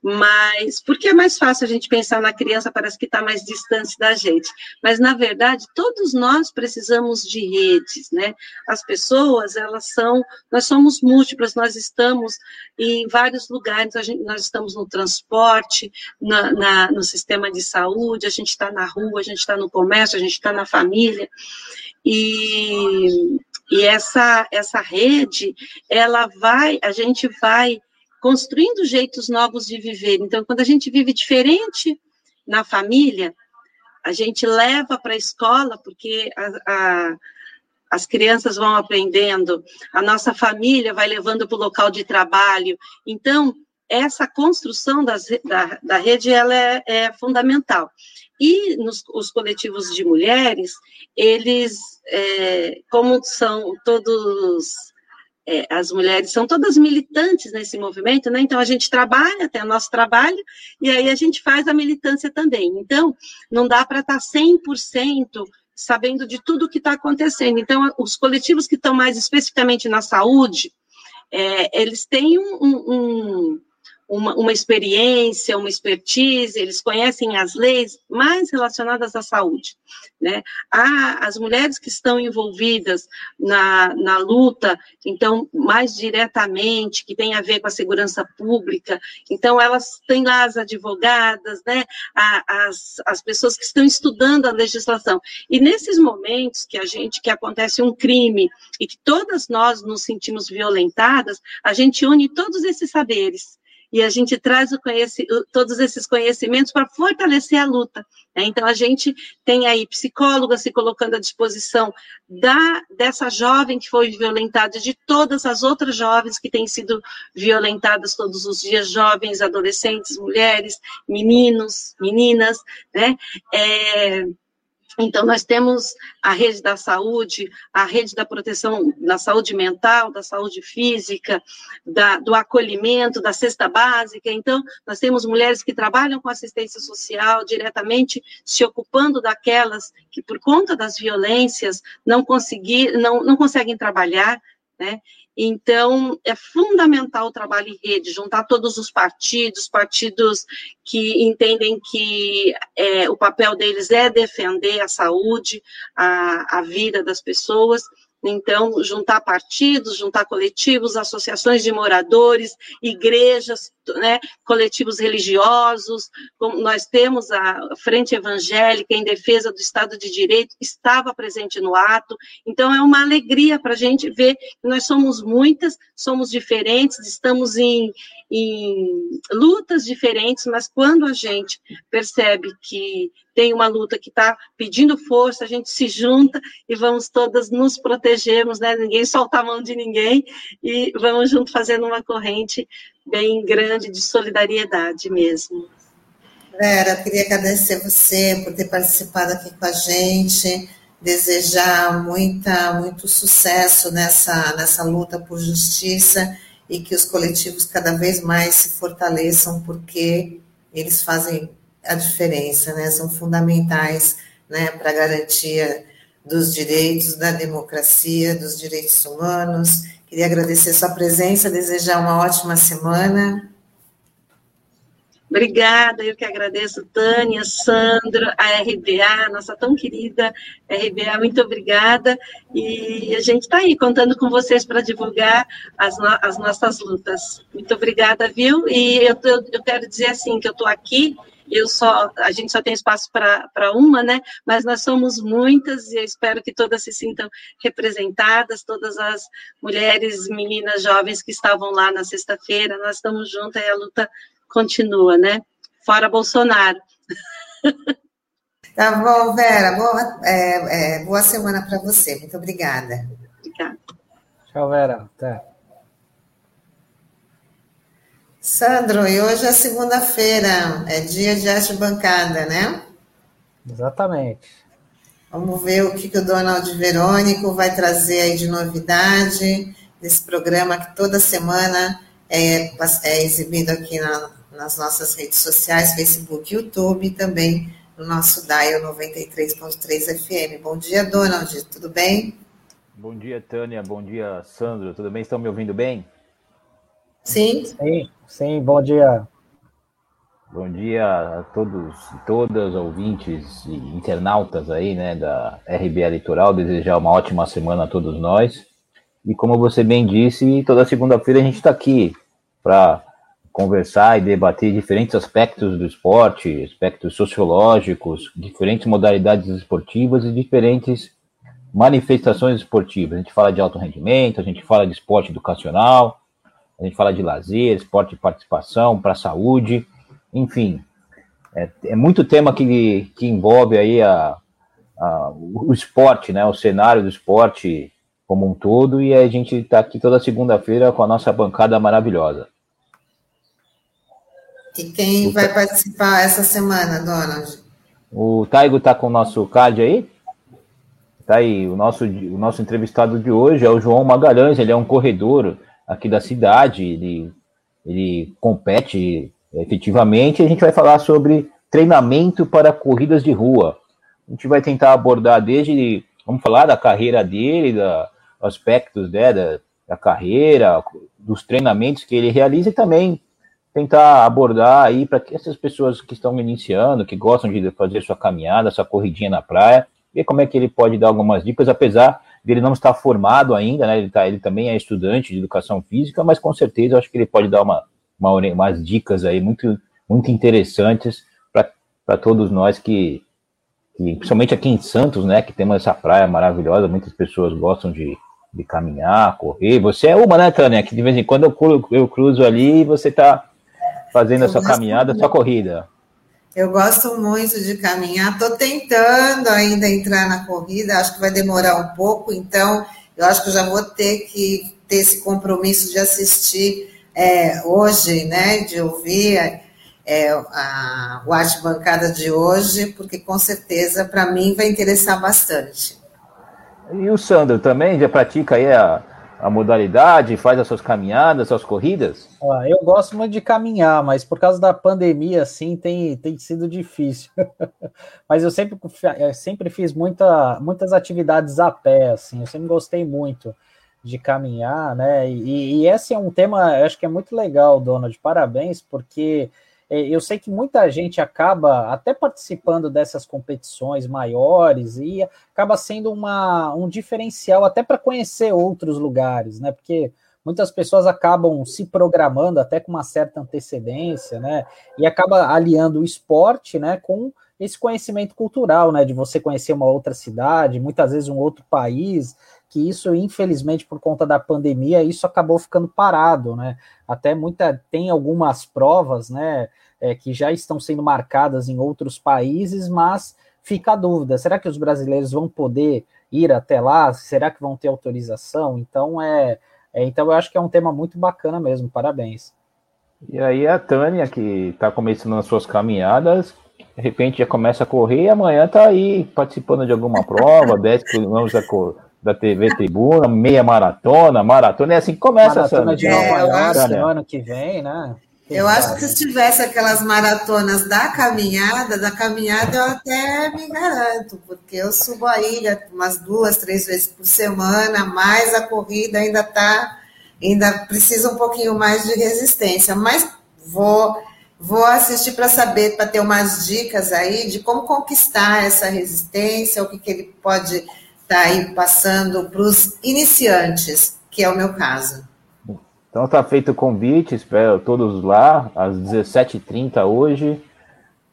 Mas porque é mais fácil a gente pensar na criança, parece que está mais distante da gente. Mas na verdade, todos nós precisamos de redes, né? As pessoas, elas são, nós somos múltiplas, nós estamos em vários lugares, gente, nós estamos no transporte, na, na, no sistema de saúde, a gente está na rua, a gente está no comércio, a gente está na família. E, e essa, essa rede, ela vai, a gente vai construindo jeitos novos de viver. Então, quando a gente vive diferente na família, a gente leva para a escola, porque a, a, as crianças vão aprendendo, a nossa família vai levando para o local de trabalho. Então, essa construção das, da, da rede ela é, é fundamental. E nos, os coletivos de mulheres, eles, é, como são todos, é, as mulheres são todas militantes nesse movimento, né? Então a gente trabalha, tem o nosso trabalho, e aí a gente faz a militância também. Então, não dá para estar 100% sabendo de tudo que está acontecendo. Então, os coletivos que estão mais especificamente na saúde, é, eles têm um, um uma, uma experiência, uma expertise, eles conhecem as leis mais relacionadas à saúde. Né? Há as mulheres que estão envolvidas na, na luta, então, mais diretamente, que tem a ver com a segurança pública, então, elas têm lá as advogadas, né? as, as pessoas que estão estudando a legislação. E nesses momentos que a gente, que acontece um crime e que todas nós nos sentimos violentadas, a gente une todos esses saberes e a gente traz todos esses conhecimentos para fortalecer a luta. Né? Então, a gente tem aí psicólogas se colocando à disposição da, dessa jovem que foi violentada, de todas as outras jovens que têm sido violentadas todos os dias, jovens, adolescentes, mulheres, meninos, meninas, né? É, então, nós temos a rede da saúde, a rede da proteção da saúde mental, da saúde física, da, do acolhimento, da cesta básica. Então, nós temos mulheres que trabalham com assistência social diretamente, se ocupando daquelas que, por conta das violências, não, conseguir, não, não conseguem trabalhar, né? Então, é fundamental o trabalho em rede, juntar todos os partidos, partidos que entendem que é, o papel deles é defender a saúde, a, a vida das pessoas, então, juntar partidos, juntar coletivos, associações de moradores, igrejas, né, coletivos religiosos, nós temos a Frente Evangélica em Defesa do Estado de Direito, estava presente no ato. Então, é uma alegria para a gente ver que nós somos muitas, somos diferentes, estamos em, em lutas diferentes, mas quando a gente percebe que tem uma luta que está pedindo força, a gente se junta e vamos todas nos protegermos, né? Ninguém solta a mão de ninguém e vamos junto fazendo uma corrente bem grande de solidariedade mesmo. Vera, queria agradecer você por ter participado aqui com a gente, desejar muita, muito sucesso nessa, nessa luta por justiça e que os coletivos cada vez mais se fortaleçam, porque eles fazem a diferença, né? São fundamentais, né, para a garantia dos direitos, da democracia, dos direitos humanos. Queria agradecer sua presença, desejar uma ótima semana. Obrigada, eu que agradeço, Tânia, Sandro, a RBA, nossa tão querida RBA, muito obrigada. E a gente está aí contando com vocês para divulgar as, no as, nossas lutas. Muito obrigada, viu? E eu, eu, eu quero dizer assim, que eu estou aqui eu só, a gente só tem espaço para uma, né? Mas nós somos muitas e eu espero que todas se sintam representadas, todas as mulheres, meninas, jovens que estavam lá na sexta-feira, nós estamos juntas e a luta continua, né? Fora Bolsonaro. Tá bom, Vera. Boa, é, é, boa semana para você. Muito obrigada. Obrigada. Tchau, Vera. Até. Sandro, e hoje é segunda-feira, é dia de arte bancada, né? Exatamente. Vamos ver o que, que o Donald Verônico vai trazer aí de novidade desse programa que toda semana é, é exibido aqui na, nas nossas redes sociais, Facebook, YouTube e também no nosso Dial 93.3 FM. Bom dia, Donald, tudo bem? Bom dia, Tânia, bom dia, Sandro, tudo bem? Estão me ouvindo bem? Sim. Sim, sim, bom dia. Bom dia a todos e todas, ouvintes e internautas aí, né, da RBA Litoral. Desejar uma ótima semana a todos nós. E como você bem disse, toda segunda-feira a gente está aqui para conversar e debater diferentes aspectos do esporte, aspectos sociológicos, diferentes modalidades esportivas e diferentes manifestações esportivas. A gente fala de alto rendimento, a gente fala de esporte educacional, a gente fala de lazer, esporte de participação, para a saúde, enfim. É, é, muito tema que, que envolve aí a, a, o esporte, né, o cenário do esporte como um todo, e a gente está aqui toda segunda-feira com a nossa bancada maravilhosa. E quem vai participar essa semana, Donald? O Taigo está com o nosso card aí? Tá aí, o nosso, o nosso entrevistado de hoje é o João Magalhães, ele é um corredor aqui da cidade, ele, ele compete efetivamente. A gente vai falar sobre treinamento para corridas de rua. A gente vai tentar abordar desde, vamos falar da carreira dele, da, aspectos né, da, da carreira, dos treinamentos que ele realiza e também tentar abordar aí para que essas pessoas que estão iniciando, que gostam de fazer sua caminhada, sua corridinha na praia, ver como é que ele pode dar algumas dicas, apesar ele não está formado ainda, né? Ele, tá, ele também é estudante de educação física, mas com certeza eu acho que ele pode dar uma, uma umas dicas aí muito, muito interessantes para todos nós que, que, principalmente aqui em Santos, né? Que temos essa praia maravilhosa, muitas pessoas gostam de, de caminhar, correr. Você é uma, né, Tânia? Que de vez em quando eu, eu cruzo ali e você está fazendo a sua caminhada, a sua corrida? Eu gosto muito de caminhar, estou tentando ainda entrar na corrida, acho que vai demorar um pouco, então eu acho que eu já vou ter que ter esse compromisso de assistir é, hoje, né, de ouvir é, a, o Arte Bancada de hoje, porque com certeza para mim vai interessar bastante. E o Sandro também já pratica aí a, a modalidade, faz as suas caminhadas, as suas corridas? Ah, eu gosto muito de caminhar, mas por causa da pandemia, assim, tem, tem sido difícil. mas eu sempre, eu sempre fiz muita, muitas atividades a pé, assim, eu sempre gostei muito de caminhar, né? E, e esse é um tema, acho que é muito legal, Donald, parabéns, porque é, eu sei que muita gente acaba até participando dessas competições maiores e acaba sendo uma, um diferencial até para conhecer outros lugares, né? Porque muitas pessoas acabam se programando até com uma certa antecedência, né? E acaba aliando o esporte, né, com esse conhecimento cultural, né, de você conhecer uma outra cidade, muitas vezes um outro país, que isso, infelizmente, por conta da pandemia, isso acabou ficando parado, né? Até muita tem algumas provas, né, é, que já estão sendo marcadas em outros países, mas fica a dúvida: será que os brasileiros vão poder ir até lá? Será que vão ter autorização? Então é, é então eu acho que é um tema muito bacana mesmo. Parabéns. E aí a Tânia, que está começando as suas caminhadas, de repente já começa a correr e amanhã está aí participando de alguma prova, 10 quilômetros da TV Tribuna, meia maratona, maratona, é assim que começa, maratona de Nova é, York, no ano que vem, né? Eu acho que se tivesse aquelas maratonas da caminhada, da caminhada eu até me garanto, porque eu subo a ilha umas duas, três vezes por semana, mas a corrida ainda tá, ainda precisa um pouquinho mais de resistência, mas vou vou assistir para saber, para ter umas dicas aí de como conquistar essa resistência, o que, que ele pode está aí passando para os iniciantes, que é o meu caso. Então está feito o convite, espero todos lá, às 17h30 hoje.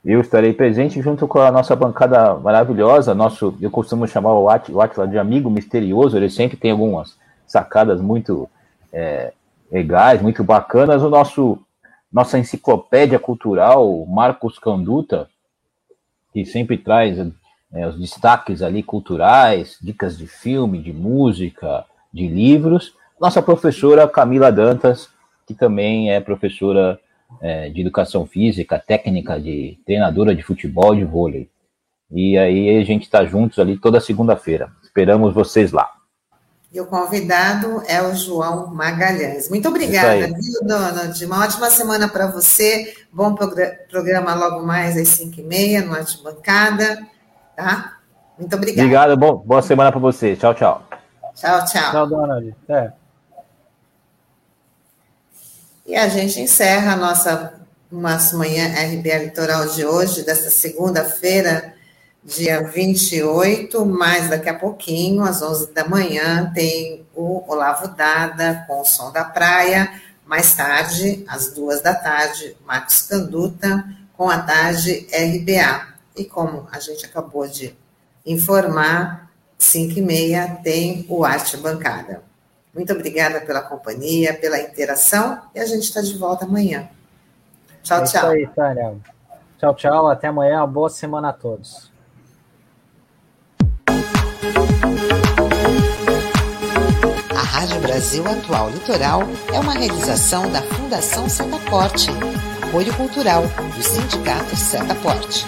Eu estarei presente junto com a nossa bancada maravilhosa, nosso, eu costumo chamar o Atila de amigo misterioso, ele sempre tem algumas sacadas muito é, legais, muito bacanas. O nosso nossa enciclopédia cultural, Marcos Canduta, que sempre traz né, os destaques ali culturais, dicas de filme, de música, de livros. Nossa professora Camila Dantas, que também é professora é, de educação física, técnica de treinadora de futebol de vôlei. E aí a gente está juntos ali toda segunda-feira. Esperamos vocês lá. E o convidado é o João Magalhães. Muito obrigada, viu, Donald? Uma ótima semana para você. Bom programa logo mais às 5h30 no Arte Bancada. Tá? Muito obrigada. Obrigado, bom, boa semana para você. Tchau, tchau. Tchau, tchau. Tchau, Donald. É. E a gente encerra a nossa nosso manhã RBA Litoral de hoje, desta segunda-feira, dia 28, mas daqui a pouquinho, às 11 da manhã, tem o Olavo Dada com o Som da Praia. Mais tarde, às duas da tarde, Marcos Canduta com a tarde RBA. E como a gente acabou de informar, 5 e meia tem o Arte Bancada. Muito obrigada pela companhia, pela interação e a gente está de volta amanhã. Tchau, é tchau. Isso aí, Tânia. Tchau, tchau. Até amanhã. Uma boa semana a todos. A Rádio Brasil Atual Litoral é uma realização da Fundação Santa Porte, apoio cultural do Sindicato Santa Porte.